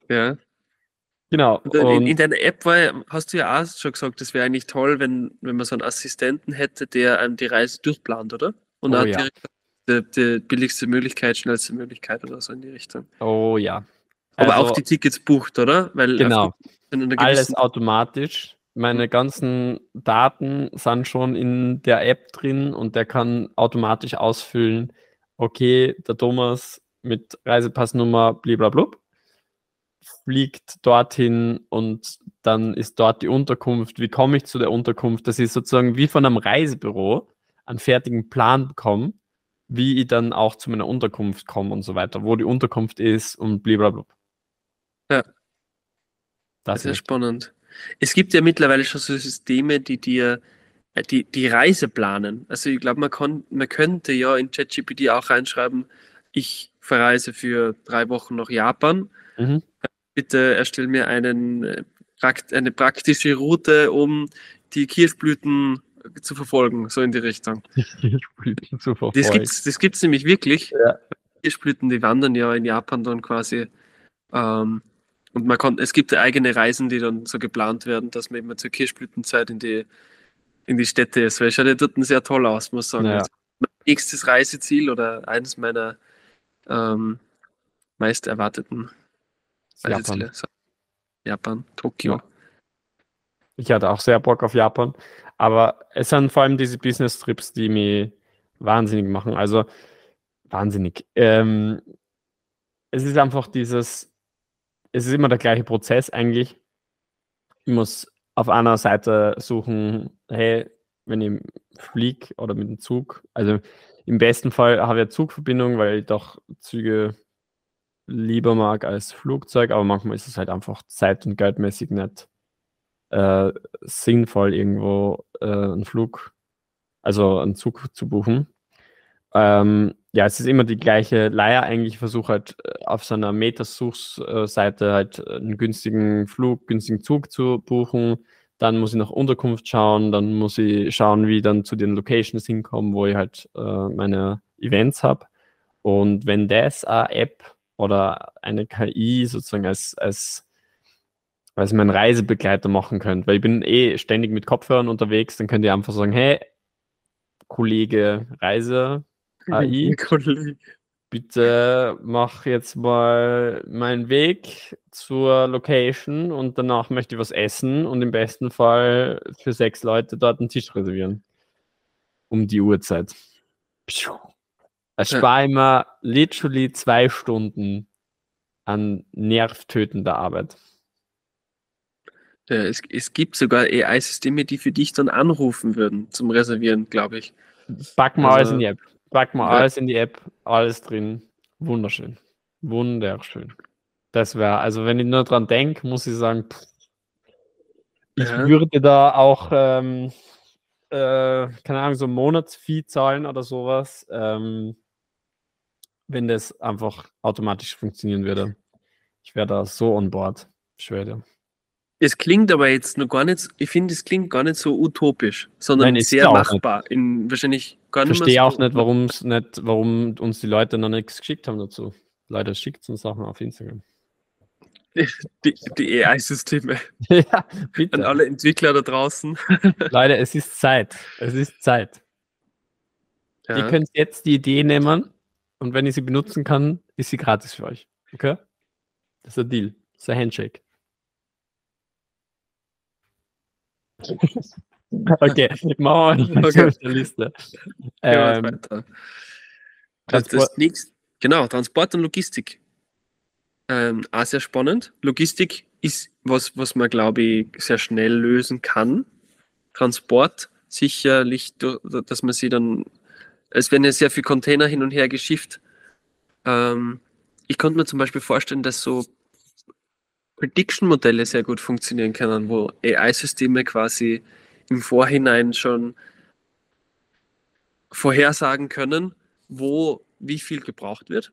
ja. Genau. In, in, deiner App war, hast du ja auch schon gesagt, das wäre eigentlich toll, wenn, wenn man so einen Assistenten hätte, der einem die Reise durchplant, oder? Und oh, ja. Die, die, billigste Möglichkeit, schnellste Möglichkeit oder so in die Richtung. Oh ja. Aber also, auch die Tickets bucht, oder? Weil genau. Alles automatisch. Meine mhm. ganzen Daten sind schon in der App drin und der kann automatisch ausfüllen, okay, der Thomas mit Reisepassnummer blablabla fliegt dorthin und dann ist dort die Unterkunft. Wie komme ich zu der Unterkunft? Das ist sozusagen wie von einem Reisebüro einen fertigen Plan bekommen, wie ich dann auch zu meiner Unterkunft komme und so weiter, wo die Unterkunft ist und blablabla. Ja. Das, ist spannend. Es gibt ja mittlerweile schon so Systeme, die dir äh, die, die Reise planen. Also ich glaube, man, kann, man könnte ja in ChatGPT auch reinschreiben, ich verreise für drei Wochen nach Japan. Mhm bitte erstell mir einen, äh, eine praktische Route, um die Kirschblüten zu verfolgen, so in die Richtung. Kirschblüten zu verfolgen. Das gibt es das gibt's nämlich wirklich. Ja. Kirschblüten, die wandern ja in Japan dann quasi. Ähm, und man kann, es gibt eigene Reisen, die dann so geplant werden, dass man immer zur Kirschblütenzeit in die, in die Städte ist. Weil es schaut ja dort sehr toll aus, muss ich sagen. Ja. Also mein nächstes Reiseziel oder eines meiner ähm, meist erwarteten Japan. Japan, Tokio. Ja. Ich hatte auch sehr Bock auf Japan. Aber es sind vor allem diese Business-Trips, die mich wahnsinnig machen. Also wahnsinnig. Ähm, es ist einfach dieses, es ist immer der gleiche Prozess eigentlich. Ich muss auf einer Seite suchen, hey, wenn ich fliege oder mit dem Zug, also im besten Fall habe ich eine Zugverbindung, weil ich doch Züge lieber mag als Flugzeug, aber manchmal ist es halt einfach zeit- und geldmäßig nicht äh, sinnvoll, irgendwo äh, einen Flug, also einen Zug zu buchen. Ähm, ja, es ist immer die gleiche Leier eigentlich. Ich versuche halt äh, auf so einer Metasuchseite halt einen günstigen Flug, günstigen Zug zu buchen. dann muss ich nach Unterkunft schauen, dann muss ich schauen, wie ich dann zu den Locations hinkomme, wo ich halt äh, meine Events habe. Und wenn das eine App oder eine KI sozusagen als, als, als mein Reisebegleiter machen könnte, weil ich bin eh ständig mit Kopfhörern unterwegs, dann könnt ihr einfach sagen, hey, Kollege Reise, AI, Kollege. bitte mach jetzt mal meinen Weg zur Location und danach möchte ich was essen und im besten Fall für sechs Leute dort einen Tisch reservieren. Um die Uhrzeit. Ja. spare ich mir literally zwei Stunden an nervtötender Arbeit. Ja, es, es gibt sogar AI-Systeme, die für dich dann anrufen würden zum Reservieren, glaube ich. Pack mal alles Also- in die App. Pack mal Ja. alles in die App, alles drin. Wunderschön. Wunderschön. Das wäre, also wenn ich nur dran denke, muss ich sagen, pff, ich Ja. würde da auch, ähm, äh, keine Ahnung, so ein Monatsfee zahlen oder sowas, ähm, wenn das einfach automatisch funktionieren würde. Ich wäre da so on board. Ich schwöre dir. Es klingt aber jetzt noch gar nicht, ich finde, es klingt gar nicht so utopisch, sondern Nein, sehr machbar. In wahrscheinlich gar Ich nicht verstehe auch nicht, warum's nicht, warum uns die Leute noch nichts geschickt haben dazu. Leute, schickt uns Sachen auf Instagram. Die, die AI-Systeme ja, an bitte. alle Entwickler da draußen. Leute, es ist Zeit. Es ist Zeit. Ihr Ja. könnt jetzt die Idee nehmen und wenn ich sie benutzen kann, ist sie gratis für euch. Okay? Das ist ein Deal. Das ist ein Handshake. okay, machen wir Okay. auf der Liste. Ähm. Das, das Transport- nächste, genau, Transport und Logistik. Ähm, auch sehr spannend. Logistik ist was, was man, glaube ich, sehr schnell lösen kann. Transport sicherlich, dass man sie dann, es werden ja sehr viele Container hin und her geschifft. Ähm, ich konnte mir zum Beispiel vorstellen, dass so Prediction-Modelle sehr gut funktionieren können, wo AI-Systeme quasi im Vorhinein schon vorhersagen können, wo wie viel gebraucht wird.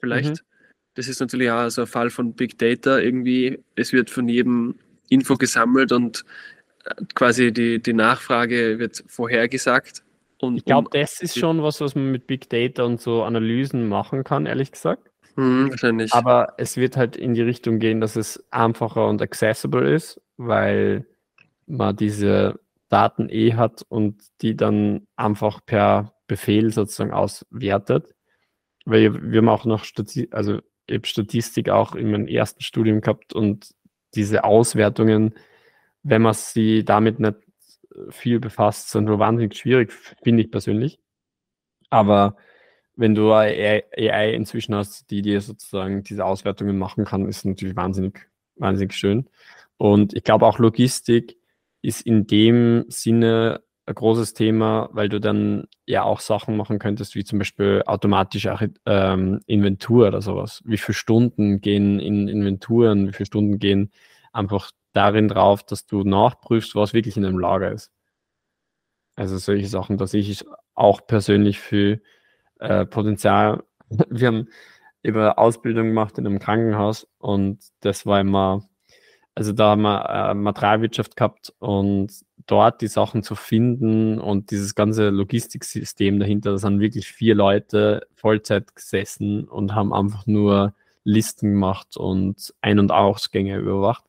Vielleicht. Mhm. Das ist natürlich auch so ein Fall von Big Data. Irgendwie, es wird von jedem Info gesammelt und äh, quasi die, die Nachfrage wird vorhergesagt. Und, ich glaube, um- das ist schon was, was man mit Big Data und so Analysen machen kann, ehrlich gesagt. Hm, wahrscheinlich. Aber es wird halt in die Richtung gehen, dass es einfacher und accessible ist, weil man diese Daten eh hat und die dann einfach per Befehl sozusagen auswertet. Weil wir haben auch noch Stati also ich Statistik auch in meinem ersten Studium gehabt und diese Auswertungen, wenn man sie damit nicht viel befasst, sind nur wahnsinnig schwierig, finde ich persönlich. Aber wenn du AI inzwischen hast, die dir sozusagen diese Auswertungen machen kann, ist natürlich wahnsinnig, wahnsinnig schön. Und ich glaube auch Logistik ist in dem Sinne ein großes Thema, weil du dann ja auch Sachen machen könntest, wie zum Beispiel automatische ähm, Inventur oder sowas. Wie viele Stunden gehen in Inventuren, wie viele Stunden gehen einfach darin drauf, dass du nachprüfst, was wirklich in einem Lager ist. Also solche Sachen, dass ich auch persönlich für äh, Potenzial. Wir haben über Ausbildung gemacht in einem Krankenhaus und das war immer, also da haben wir äh, Materialwirtschaft gehabt und dort die Sachen zu finden und dieses ganze Logistiksystem dahinter, da sind wirklich vier Leute Vollzeit gesessen und haben einfach nur Listen gemacht und Ein- und Ausgänge überwacht.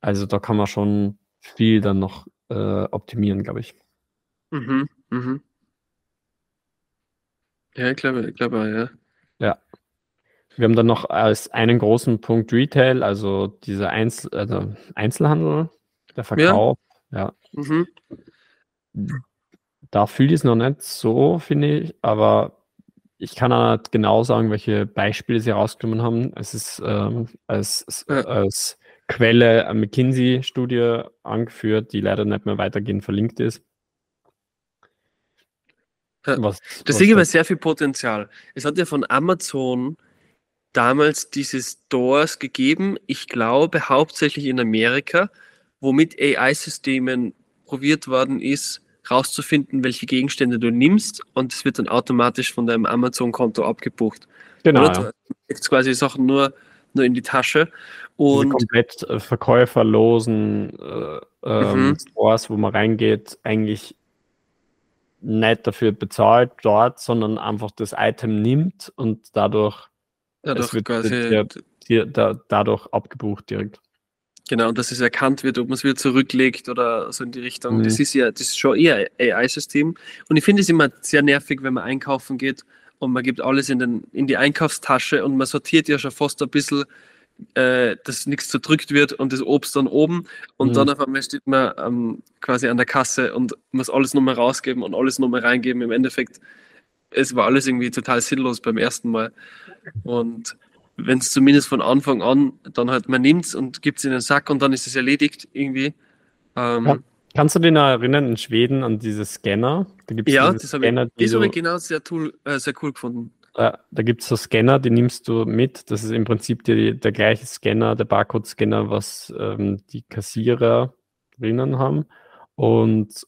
Also da kann man schon viel dann noch äh, optimieren, glaube ich. Mhm, mhm. Ja, ich glaube, ich glaube, ja. Wir haben dann noch als einen großen Punkt Retail, also dieser Einzel also Einzelhandel, der Verkauf. Ja. Mhm. Da fühle ich es noch nicht so, finde ich, aber ich kann auch nicht genau sagen, welche Beispiele sie rausgenommen haben. Es ist ähm, als, Ja. als Quelle eine McKinsey-Studie angeführt, die leider nicht mehr weitergehend verlinkt ist. Was, Da was das- sehr viel Potenzial. Es hat ja von Amazon damals diese Stores gegeben, ich glaube hauptsächlich in Amerika, wo mit AI-Systemen probiert worden ist, rauszufinden, welche Gegenstände du nimmst und es wird dann automatisch von deinem Amazon-Konto abgebucht. genau, Oder ja. du jetzt quasi Sachen nur, nur in die Tasche. Und komplett äh, verkäuferlosen äh, ähm, Mhm. Stores, wo man reingeht, eigentlich nicht dafür bezahlt dort, sondern einfach das Item nimmt und dadurch, dadurch wird quasi, dir- da, dadurch abgebucht direkt. genau, und dass es erkannt wird, ob man es wieder zurücklegt oder so in die Richtung. Mhm. Das ist ja, das ist schon eher AI-System. Und ich finde es immer sehr nervig, wenn man einkaufen geht und man gibt alles in, den, in die Einkaufstasche und man sortiert ja schon fast ein bisschen, äh, dass nichts zerdrückt wird und das Obst dann oben und Mhm. dann auf einmal steht man ähm, quasi an der Kasse und muss alles nochmal rausgeben und alles nochmal reingeben. Im Endeffekt, es war alles irgendwie total sinnlos beim ersten Mal. Und wenn es zumindest von Anfang an dann halt man nimmt es und gibt es in den Sack und dann ist es erledigt irgendwie. Ähm, Ja. Kannst du dich noch erinnern in Schweden an diese Scanner? Da gibt ja, diese das habe ich, hab ich genau sehr, tool, äh, sehr cool gefunden. Äh, da gibt es so Scanner, die nimmst du mit. Das ist im Prinzip die, der gleiche Scanner, der Barcode-Scanner, was ähm, die Kassierer drinnen haben. Und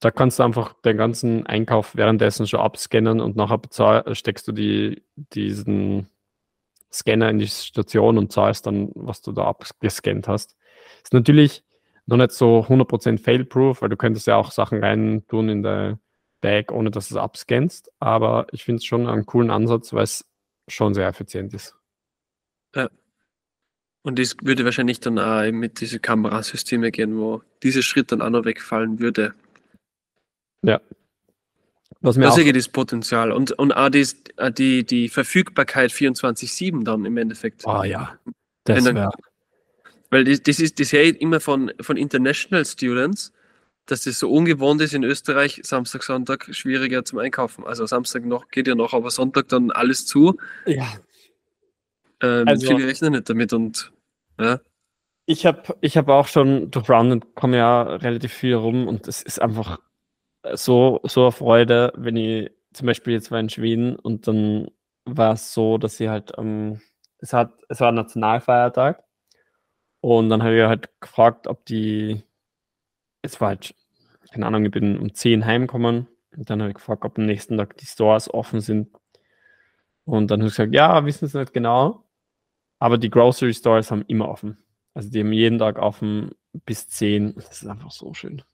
da kannst du einfach den ganzen Einkauf währenddessen schon abscannen und nachher bezahl steckst du die, diesen Scanner in die Station und zahlst dann, was du da abgescannt hast. Ist natürlich noch nicht so 100% fail-proof, weil du könntest ja auch Sachen rein tun in der Bag, ohne dass du es abscannst. Aber ich finde es schon einen coolen Ansatz, weil es schon sehr effizient ist. Und das würde wahrscheinlich dann auch mit diesen Kamerasysteme gehen, wo dieser Schritt dann auch noch wegfallen würde. Was mir Da auch, sehe ich das Potenzial. Und, und auch das, äh, die, die Verfügbarkeit 24-7 dann im Endeffekt. oh ja, das wäre Weil das, das ist das ich immer von, von International Students, dass das so ungewohnt ist in Österreich, Samstag, Sonntag schwieriger zum Einkaufen. Also Samstag noch geht ja noch, aber Sonntag dann alles zu. ja, Ähm, Also- viele rechnen nicht damit und ja. Ich habe ich hab auch schon durch Round komme ja relativ viel rum und es ist einfach so, so eine Freude, wenn ich zum Beispiel jetzt war in Schweden und dann war es so, dass sie halt, ähm, es, hat, es war ein Nationalfeiertag und dann habe ich halt gefragt, ob die, es war halt, keine Ahnung, ich bin um 10 heimgekommen und dann habe ich gefragt, ob am nächsten Tag die Stores offen sind und dann habe ich gesagt, ja, wissen sie nicht genau, aber die Grocery Stores haben immer offen. Also die haben jeden Tag offen bis 10. Das ist einfach so schön. Du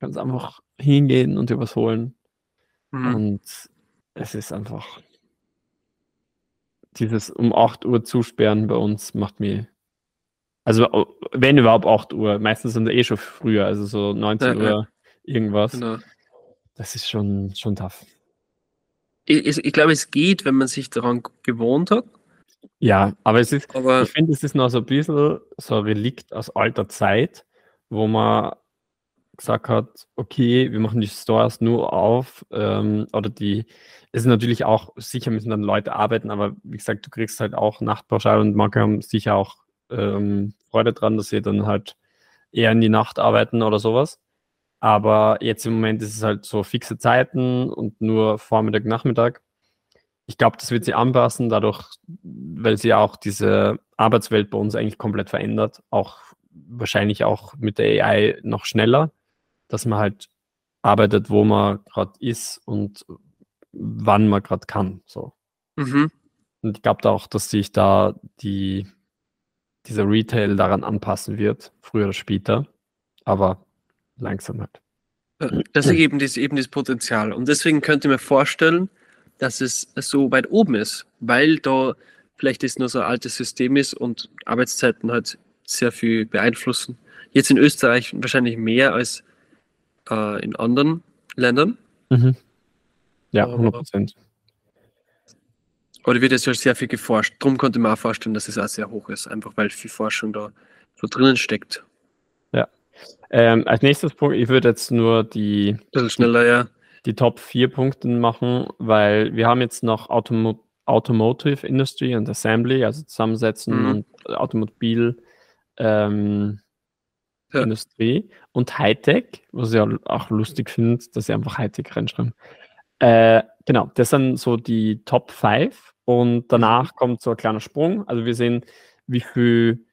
kannst einfach hingehen und dir was holen. Mhm. Und es ist einfach dieses um 8 Uhr zusperren bei uns macht mir. Also wenn überhaupt 8 Uhr, meistens sind wir eh schon früher, also so 19 Ja, ja. Uhr irgendwas. Genau. Das ist schon, schon tough. Ich, ich, ich glaube, es geht, wenn man sich daran gewohnt hat. Ja, aber es ist, Aber Ich finde, es ist noch so ein bisschen so ein Relikt aus alter Zeit, wo man gesagt hat, okay, wir machen die Stores nur auf ähm, oder die, es ist natürlich auch, sicher müssen dann Leute arbeiten, aber wie gesagt, du kriegst halt auch Nachtpauschale und manche haben sicher auch ähm, Freude dran, dass sie dann halt eher in die Nacht arbeiten oder sowas. Aber jetzt im Moment ist es halt so fixe Zeiten und nur Vormittag, Nachmittag. Ich glaube, das wird sie anpassen, dadurch, weil sie auch diese Arbeitswelt bei uns eigentlich komplett verändert. Auch wahrscheinlich auch mit der AI noch schneller, dass man halt arbeitet, wo man gerade ist und wann man gerade kann. So. mhm. Und ich glaube auch, dass sich da die, dieser Retail daran anpassen wird, früher oder später. Aber langsam halt. Das ist eben das, eben das Potenzial. Und deswegen könnte ich mir vorstellen, dass es so weit oben ist, weil da vielleicht es nur so ein altes System ist und Arbeitszeiten halt sehr viel beeinflussen. Jetzt in Österreich wahrscheinlich mehr als äh, in anderen Ländern. Mhm. Ja, Aber- 100 Prozent. Aber da wird jetzt ja sehr viel geforscht. Darum konnte mir auch vorstellen, dass es auch sehr hoch ist, einfach weil viel Forschung da so drinnen steckt. Ähm, als nächstes Punkt, ich würde jetzt nur die, schneller, ja. die Top 4 Punkte machen, weil wir haben jetzt noch Automo Automotive Industry und Assembly, also Zusammensetzen Mhm. und Automobil ähm, Ja. Industrie und Hightech, was ich ja auch lustig finde, dass sie einfach Hightech reinschreiben. Äh, genau, das sind so die Top 5 und danach kommt so ein kleiner Sprung. Also wir sehen, wie viel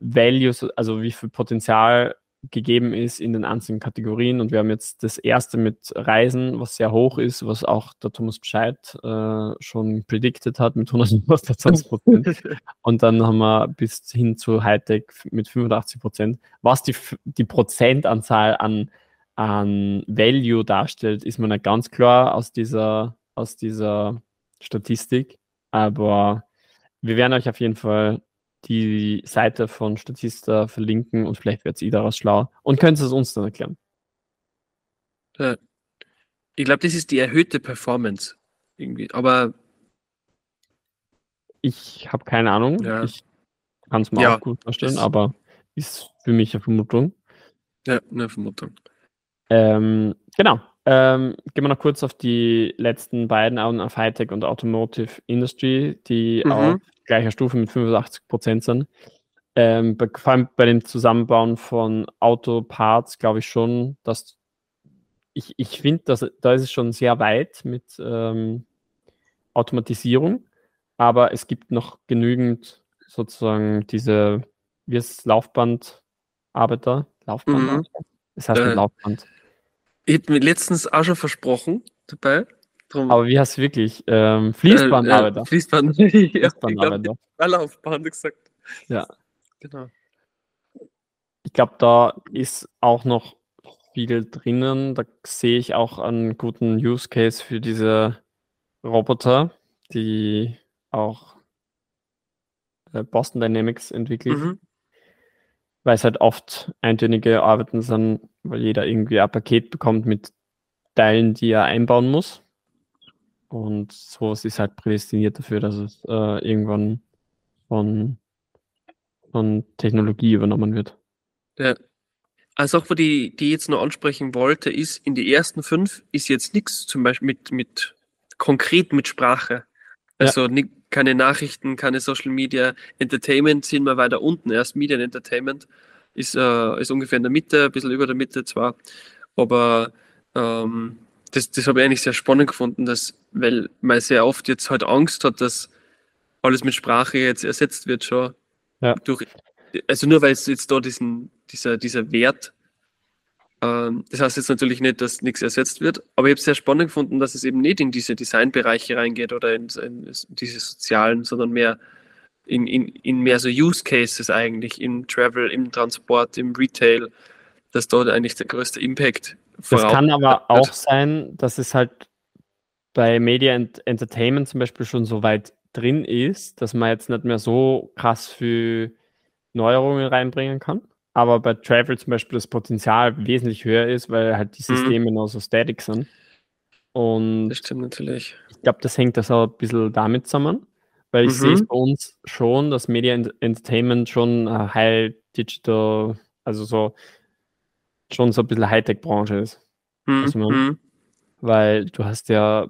Values, also wie viel Potenzial gegeben ist in den einzelnen Kategorien. Und wir haben jetzt das erste mit Reisen, was sehr hoch ist, was auch der Thomas Bescheid äh, schon predicted hat mit 120 Prozent. Und dann haben wir bis hin zu Hightech mit 85 Prozent. Was die, die Prozentanzahl an, an Value darstellt, ist mir nicht ganz klar aus dieser, aus dieser Statistik. Aber wir werden euch auf jeden Fall die Seite von Statista verlinken und vielleicht wird ihr daraus schlau und könnt es uns dann erklären. Ja. Ich glaube, das ist die erhöhte Performance irgendwie, aber ich habe keine Ahnung. Ja. Ich kann es mir Ja, auch gut vorstellen, das- aber ist für mich eine Vermutung. ja, eine Vermutung. Ähm, genau. Ähm, gehen wir noch kurz auf die letzten beiden, auf Hightech und Automotive Industry, die Mhm. auf gleicher Stufe mit 85 Prozent sind. Ähm, bei, vor allem bei dem Zusammenbauen von Autoparts glaube ich schon, dass ich, ich finde, dass da ist es schon sehr weit mit ähm, Automatisierung, aber es gibt noch genügend sozusagen diese, wie ist es, Laufbandarbeiter? Laufband? Es heißt Äh, Laufband. Ich hätte mir letztens auch schon versprochen dabei. Drum, Aber wie heißt es wirklich? Ähm, äh, Fließbandarbeiter. Äh, Fließband. ja, ich glaube, Fließbandarbeiter. Laufband gesagt. Ja. Genau. Ich glaube, da ist auch noch viel drinnen. Da sehe ich auch einen guten Use Case für diese Roboter, die auch äh, Boston Dynamics entwickelt, Mhm. Weil es halt oft eintönige Arbeiten sind, weil jeder irgendwie ein Paket bekommt mit Teilen, die er einbauen muss. Und sowas ist halt prädestiniert dafür, dass es äh, irgendwann von, von Technologie übernommen wird. Ja. Also auch, wo die, die ich jetzt nur ansprechen wollte, ist, in die ersten fünf ist jetzt nichts zum Beispiel mit, mit konkret mit Sprache. Also ni- keine Nachrichten, keine Social Media, Entertainment sind wir weiter unten. Erst Media and Entertainment ist, äh, ist ungefähr in der Mitte, ein bisschen über der Mitte zwar. Aber ähm, das, das habe ich eigentlich sehr spannend gefunden, dass, weil man sehr oft jetzt halt Angst hat, dass alles mit Sprache jetzt ersetzt wird schon. Ja. Durch, also nur weil es jetzt da diesen, dieser, dieser Wert, ähm, das heißt jetzt natürlich nicht, dass nichts ersetzt wird, aber ich habe es sehr spannend gefunden, dass es eben nicht in diese Designbereiche reingeht oder in, in diese sozialen, sondern mehr in, in, in mehr so Use Cases eigentlich, im Travel, im Transport, im Retail, dass dort eigentlich der größte Impact Das kann aber wird. auch sein, dass es halt bei Media and Entertainment zum Beispiel schon so weit drin ist, dass man jetzt nicht mehr so krass für Neuerungen reinbringen kann. Aber bei Travel zum Beispiel das Potenzial wesentlich höher ist, weil halt die Mhm. Systeme noch so static sind. Und Das stimmt natürlich. ich glaube, das hängt das auch ein bisschen damit zusammen, weil ich Mhm. sehe es bei uns schon, dass Media Entertainment schon äh, High Digital, also so schon so ein bisschen Hightech-Branche ist. Hm, Was man- hm, Weil du hast ja,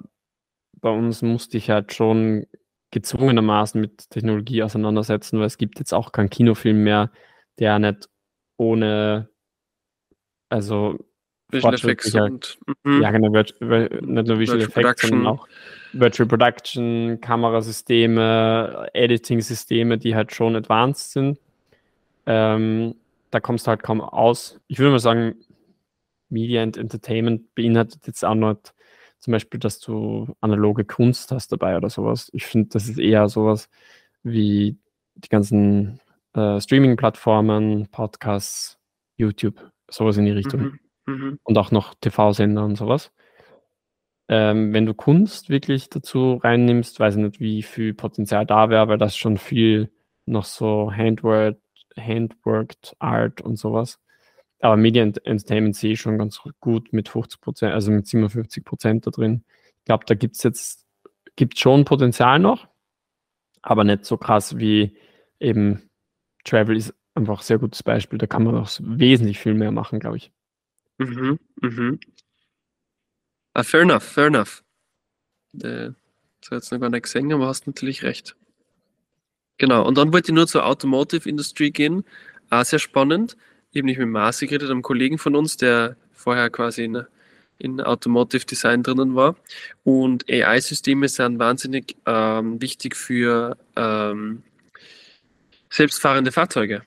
bei uns musste ich halt schon gezwungenermaßen mit Technologie auseinandersetzen, weil es gibt jetzt auch keinen Kinofilm mehr, der nicht ohne, also Visual Effects und mhm. ja, genau, nicht nur Visual Virtual Effects, sondern Production. auch Virtual Production, Kamerasysteme, Editing-Systeme, die halt schon advanced sind. Ähm, da kommst du halt kaum aus. Ich würde mal sagen, Media and Entertainment beinhaltet jetzt auch nicht zum Beispiel, dass du analoge Kunst hast dabei oder sowas. Ich finde, das ist eher sowas wie die ganzen äh, Streaming-Plattformen, Podcasts, YouTube, sowas in die Richtung Mhm. Mhm. und auch noch TV-Sender und sowas. Ähm, wenn du Kunst wirklich dazu reinnimmst, weiß ich nicht, wie viel Potenzial da wäre, weil das schon viel noch so Handwork, Handworked Art und sowas. Aber Media and Entertainment sehe ich schon ganz gut mit 50 Prozent, also mit 57 Prozent da drin. Ich glaube, da gibt es jetzt, gibt schon Potenzial noch, aber nicht so krass wie eben Travel ist einfach ein sehr gutes Beispiel. Da kann man auch wesentlich viel mehr machen, glaube ich. Mhm. Mhm. Ah, fair enough, fair enough. Das hat jetzt noch gar nicht gesehen, aber hast natürlich recht. Genau, und dann wollte ich nur zur Automotive Industry gehen. Auch sehr spannend. Eben nicht mit Marci geredet, einem Kollegen von uns, der vorher quasi in, in Automotive Design drinnen war. Und AI-Systeme sind wahnsinnig ähm, wichtig für ähm, selbstfahrende Fahrzeuge.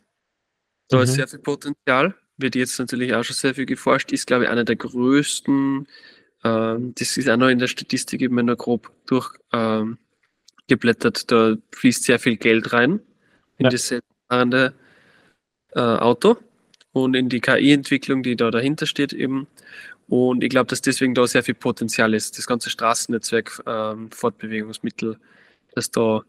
Da ist Mhm. sehr viel Potenzial. wird jetzt natürlich auch schon sehr viel geforscht, ist, glaube ich, einer der größten. Ähm, das ist auch noch in der Statistik immer nur grob durchgeblättert. Ähm, da fließt sehr viel Geld rein in ja. das selbstfahrende äh, Auto und in die KI-Entwicklung, die da dahinter steht eben. Und ich glaube, dass deswegen da sehr viel Potenzial ist. Das ganze Straßennetzwerk, ähm, Fortbewegungsmittel, dass da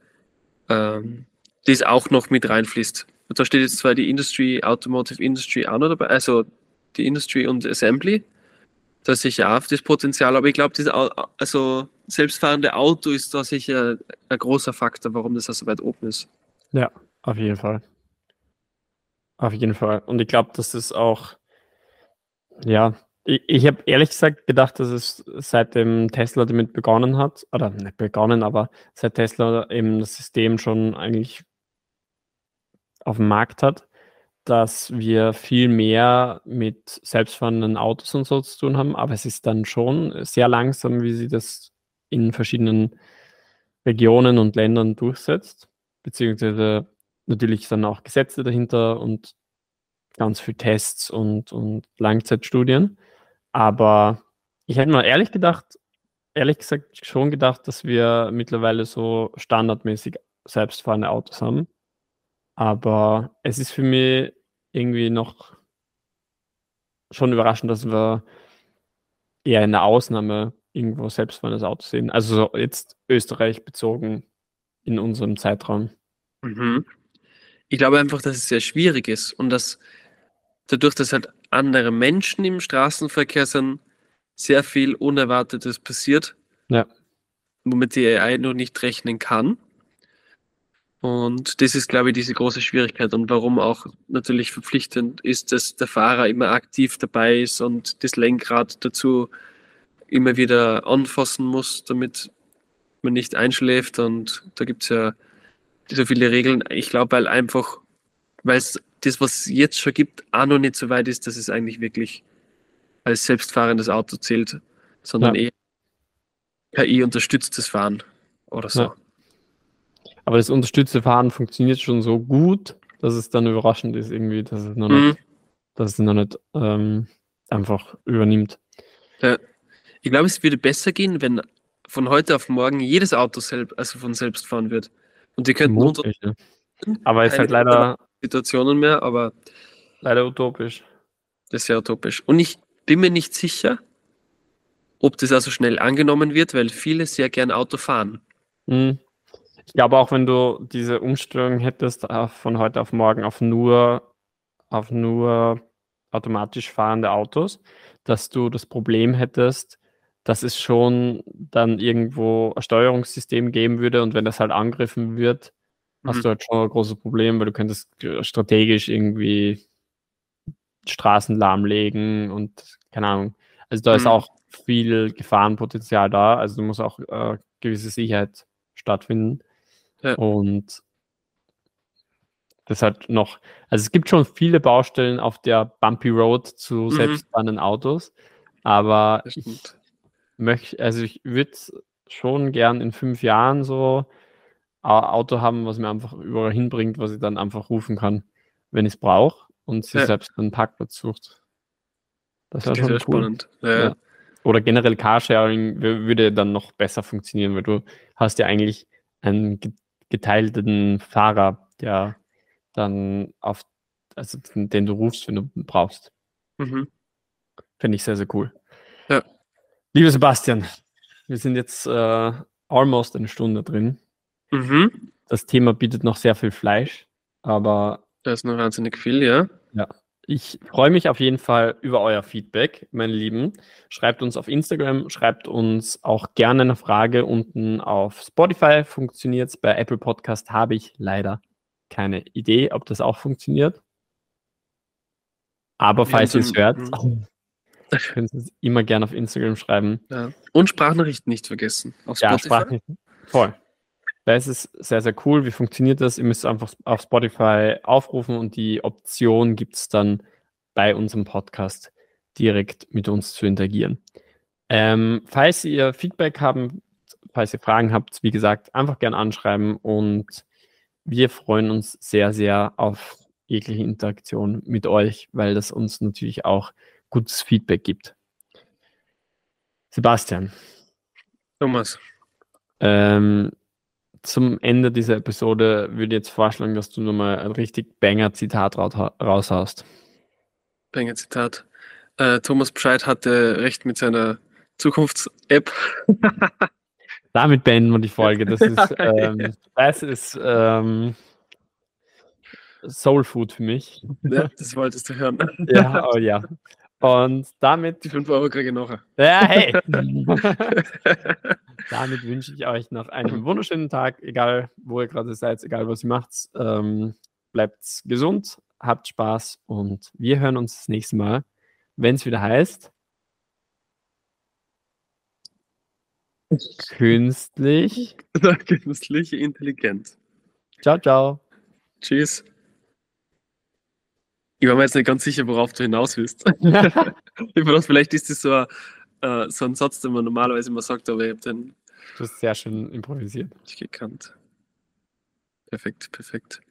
ähm, das auch noch mit reinfließt. Und da steht jetzt zwar die Industry, Automotive Industry auch noch dabei, also die Industry und Assembly. Da ist sicher auch das Potenzial, aber ich glaube, also selbstfahrende Auto ist da sicher ein großer Faktor, warum das so weit oben ist. Ja, auf jeden Fall. Auf jeden Fall. Und ich glaube, dass es auch, ja, ich, ich habe ehrlich gesagt gedacht, dass es seitdem Tesla damit begonnen hat, oder nicht begonnen, aber seit Tesla eben das System schon eigentlich auf dem Markt hat, dass wir viel mehr mit selbstfahrenden Autos und so zu tun haben, aber es ist dann schon sehr langsam, wie sie das in verschiedenen Regionen und Ländern durchsetzt, beziehungsweise natürlich dann auch Gesetze dahinter und ganz viel Tests und, und Langzeitstudien. Aber ich hätte mal ehrlich gedacht, ehrlich gesagt schon gedacht, dass wir mittlerweile so standardmäßig selbstfahrende Autos haben. Aber es ist für mich irgendwie noch schon überraschend, dass wir eher eine Ausnahme irgendwo selbstfahrendes Auto sehen. Also jetzt Österreich bezogen in unserem Zeitraum. Mhm. Ich glaube einfach, dass es sehr schwierig ist und dass dadurch, dass halt andere Menschen im Straßenverkehr sind, sehr viel Unerwartetes passiert, ja. womit die AI noch nicht rechnen kann. Und das ist, glaube ich, diese große Schwierigkeit und warum auch natürlich verpflichtend ist, dass der Fahrer immer aktiv dabei ist und das Lenkrad dazu immer wieder anfassen muss, damit man nicht einschläft. Und da gibt es ja so viele Regeln. Ich glaube, weil einfach, weil es das, was es jetzt schon gibt, auch noch nicht so weit ist, dass es eigentlich wirklich als selbstfahrendes Auto zählt, sondern ja. eher KI-unterstütztes Fahren oder so. Ja. Aber das unterstützte Fahren funktioniert schon so gut, dass es dann überraschend ist, irgendwie, dass es noch mhm. nicht, dass es noch nicht ähm, einfach übernimmt. Ja. Ich glaube, es würde besser gehen, wenn von heute auf morgen jedes Auto selbst, also von selbst fahren wird. Und die könnten unter. Aber es ist halt leider Situationen mehr, aber leider utopisch. Das ist ja utopisch. Und ich bin mir nicht sicher, ob das also schnell angenommen wird, weil viele sehr gern Auto fahren. Mhm. Ich glaube auch, wenn du diese Umstellung hättest von heute auf morgen auf nur, auf nur automatisch fahrende Autos, dass du das Problem hättest, dass es schon dann irgendwo ein Steuerungssystem geben würde und wenn das halt angegriffen wird, hast mhm. du halt schon ein großes Problem, weil du könntest strategisch irgendwie Straßen lahmlegen und keine Ahnung. Also da mhm. ist auch viel Gefahrenpotenzial da. Also du musst auch äh, gewisse Sicherheit stattfinden. Ja. Und das hat noch, also es gibt schon viele Baustellen auf der Bumpy Road zu mhm. selbstfahrenden Autos, aber ich möchte, also ich würde schon gern in fünf Jahren so Auto haben, was mir einfach überall hinbringt, was ich dann einfach rufen kann, wenn ich es brauche und sich ja. selbst einen Parkplatz sucht. Das wäre schon cool. spannend. Ja. Ja. Oder generell Carsharing würde dann noch besser funktionieren, weil du hast ja eigentlich einen geteilten Fahrer, der dann auf, also den du rufst, wenn du brauchst. Mhm. Finde ich sehr, sehr cool. Ja. Lieber Sebastian, wir sind jetzt äh, almost eine Stunde drin. Mhm. Das Thema bietet noch sehr viel Fleisch, aber. Da ist noch wahnsinnig viel, ja. Ja. Ich freue mich auf jeden Fall über euer Feedback, meine Lieben. Schreibt uns auf Instagram, schreibt uns auch gerne eine Frage unten auf Spotify. Funktioniert es. Bei Apple Podcast habe ich leider keine Idee, ob das auch funktioniert. Aber falls ihr es hört, könnt ihr es immer gerne auf Instagram schreiben. Ja. Und Sprachnachrichten nicht vergessen. Auf Spotify. Ja, Sprachnachrichten. Voll. Da ist es sehr, sehr cool. Wie funktioniert das? Ihr müsst einfach auf Spotify aufrufen und die Option gibt es dann bei unserem Podcast direkt mit uns zu interagieren. Ähm, falls ihr Feedback haben, falls ihr Fragen habt, wie gesagt, einfach gerne anschreiben und wir freuen uns sehr, sehr auf jegliche Interaktion mit euch, weil das uns natürlich auch gutes Feedback gibt. Sebastian. Thomas. Ähm, zum Ende dieser Episode würde ich jetzt vorschlagen, dass du nochmal ein richtig Banger-Zitat raushaust. Banger-Zitat. Äh, Thomas Bescheid hatte recht mit seiner Zukunfts-App. Damit beenden wir die Folge. Das ist, ähm, das ist ähm, Soul Food für mich. Ja, das wolltest du hören. Ja, oh ja. Und damit. Die 5 Euro kriege ich noch. Ja, hey! damit wünsche ich euch noch einen wunderschönen Tag, egal wo ihr gerade seid, egal was ihr macht. Ähm, bleibt gesund, habt Spaß und wir hören uns das nächste Mal, wenn es wieder heißt. Künstlich. Künstliche Intelligenz. Ciao, ciao. Tschüss. Ich war mir jetzt nicht ganz sicher, worauf du hinaus willst. ich dachte, vielleicht ist das so ein, äh, so ein Satz, den man normalerweise immer sagt, aber ich habe den. Du hast sehr schön improvisiert. Nicht gekannt. Perfekt, perfekt.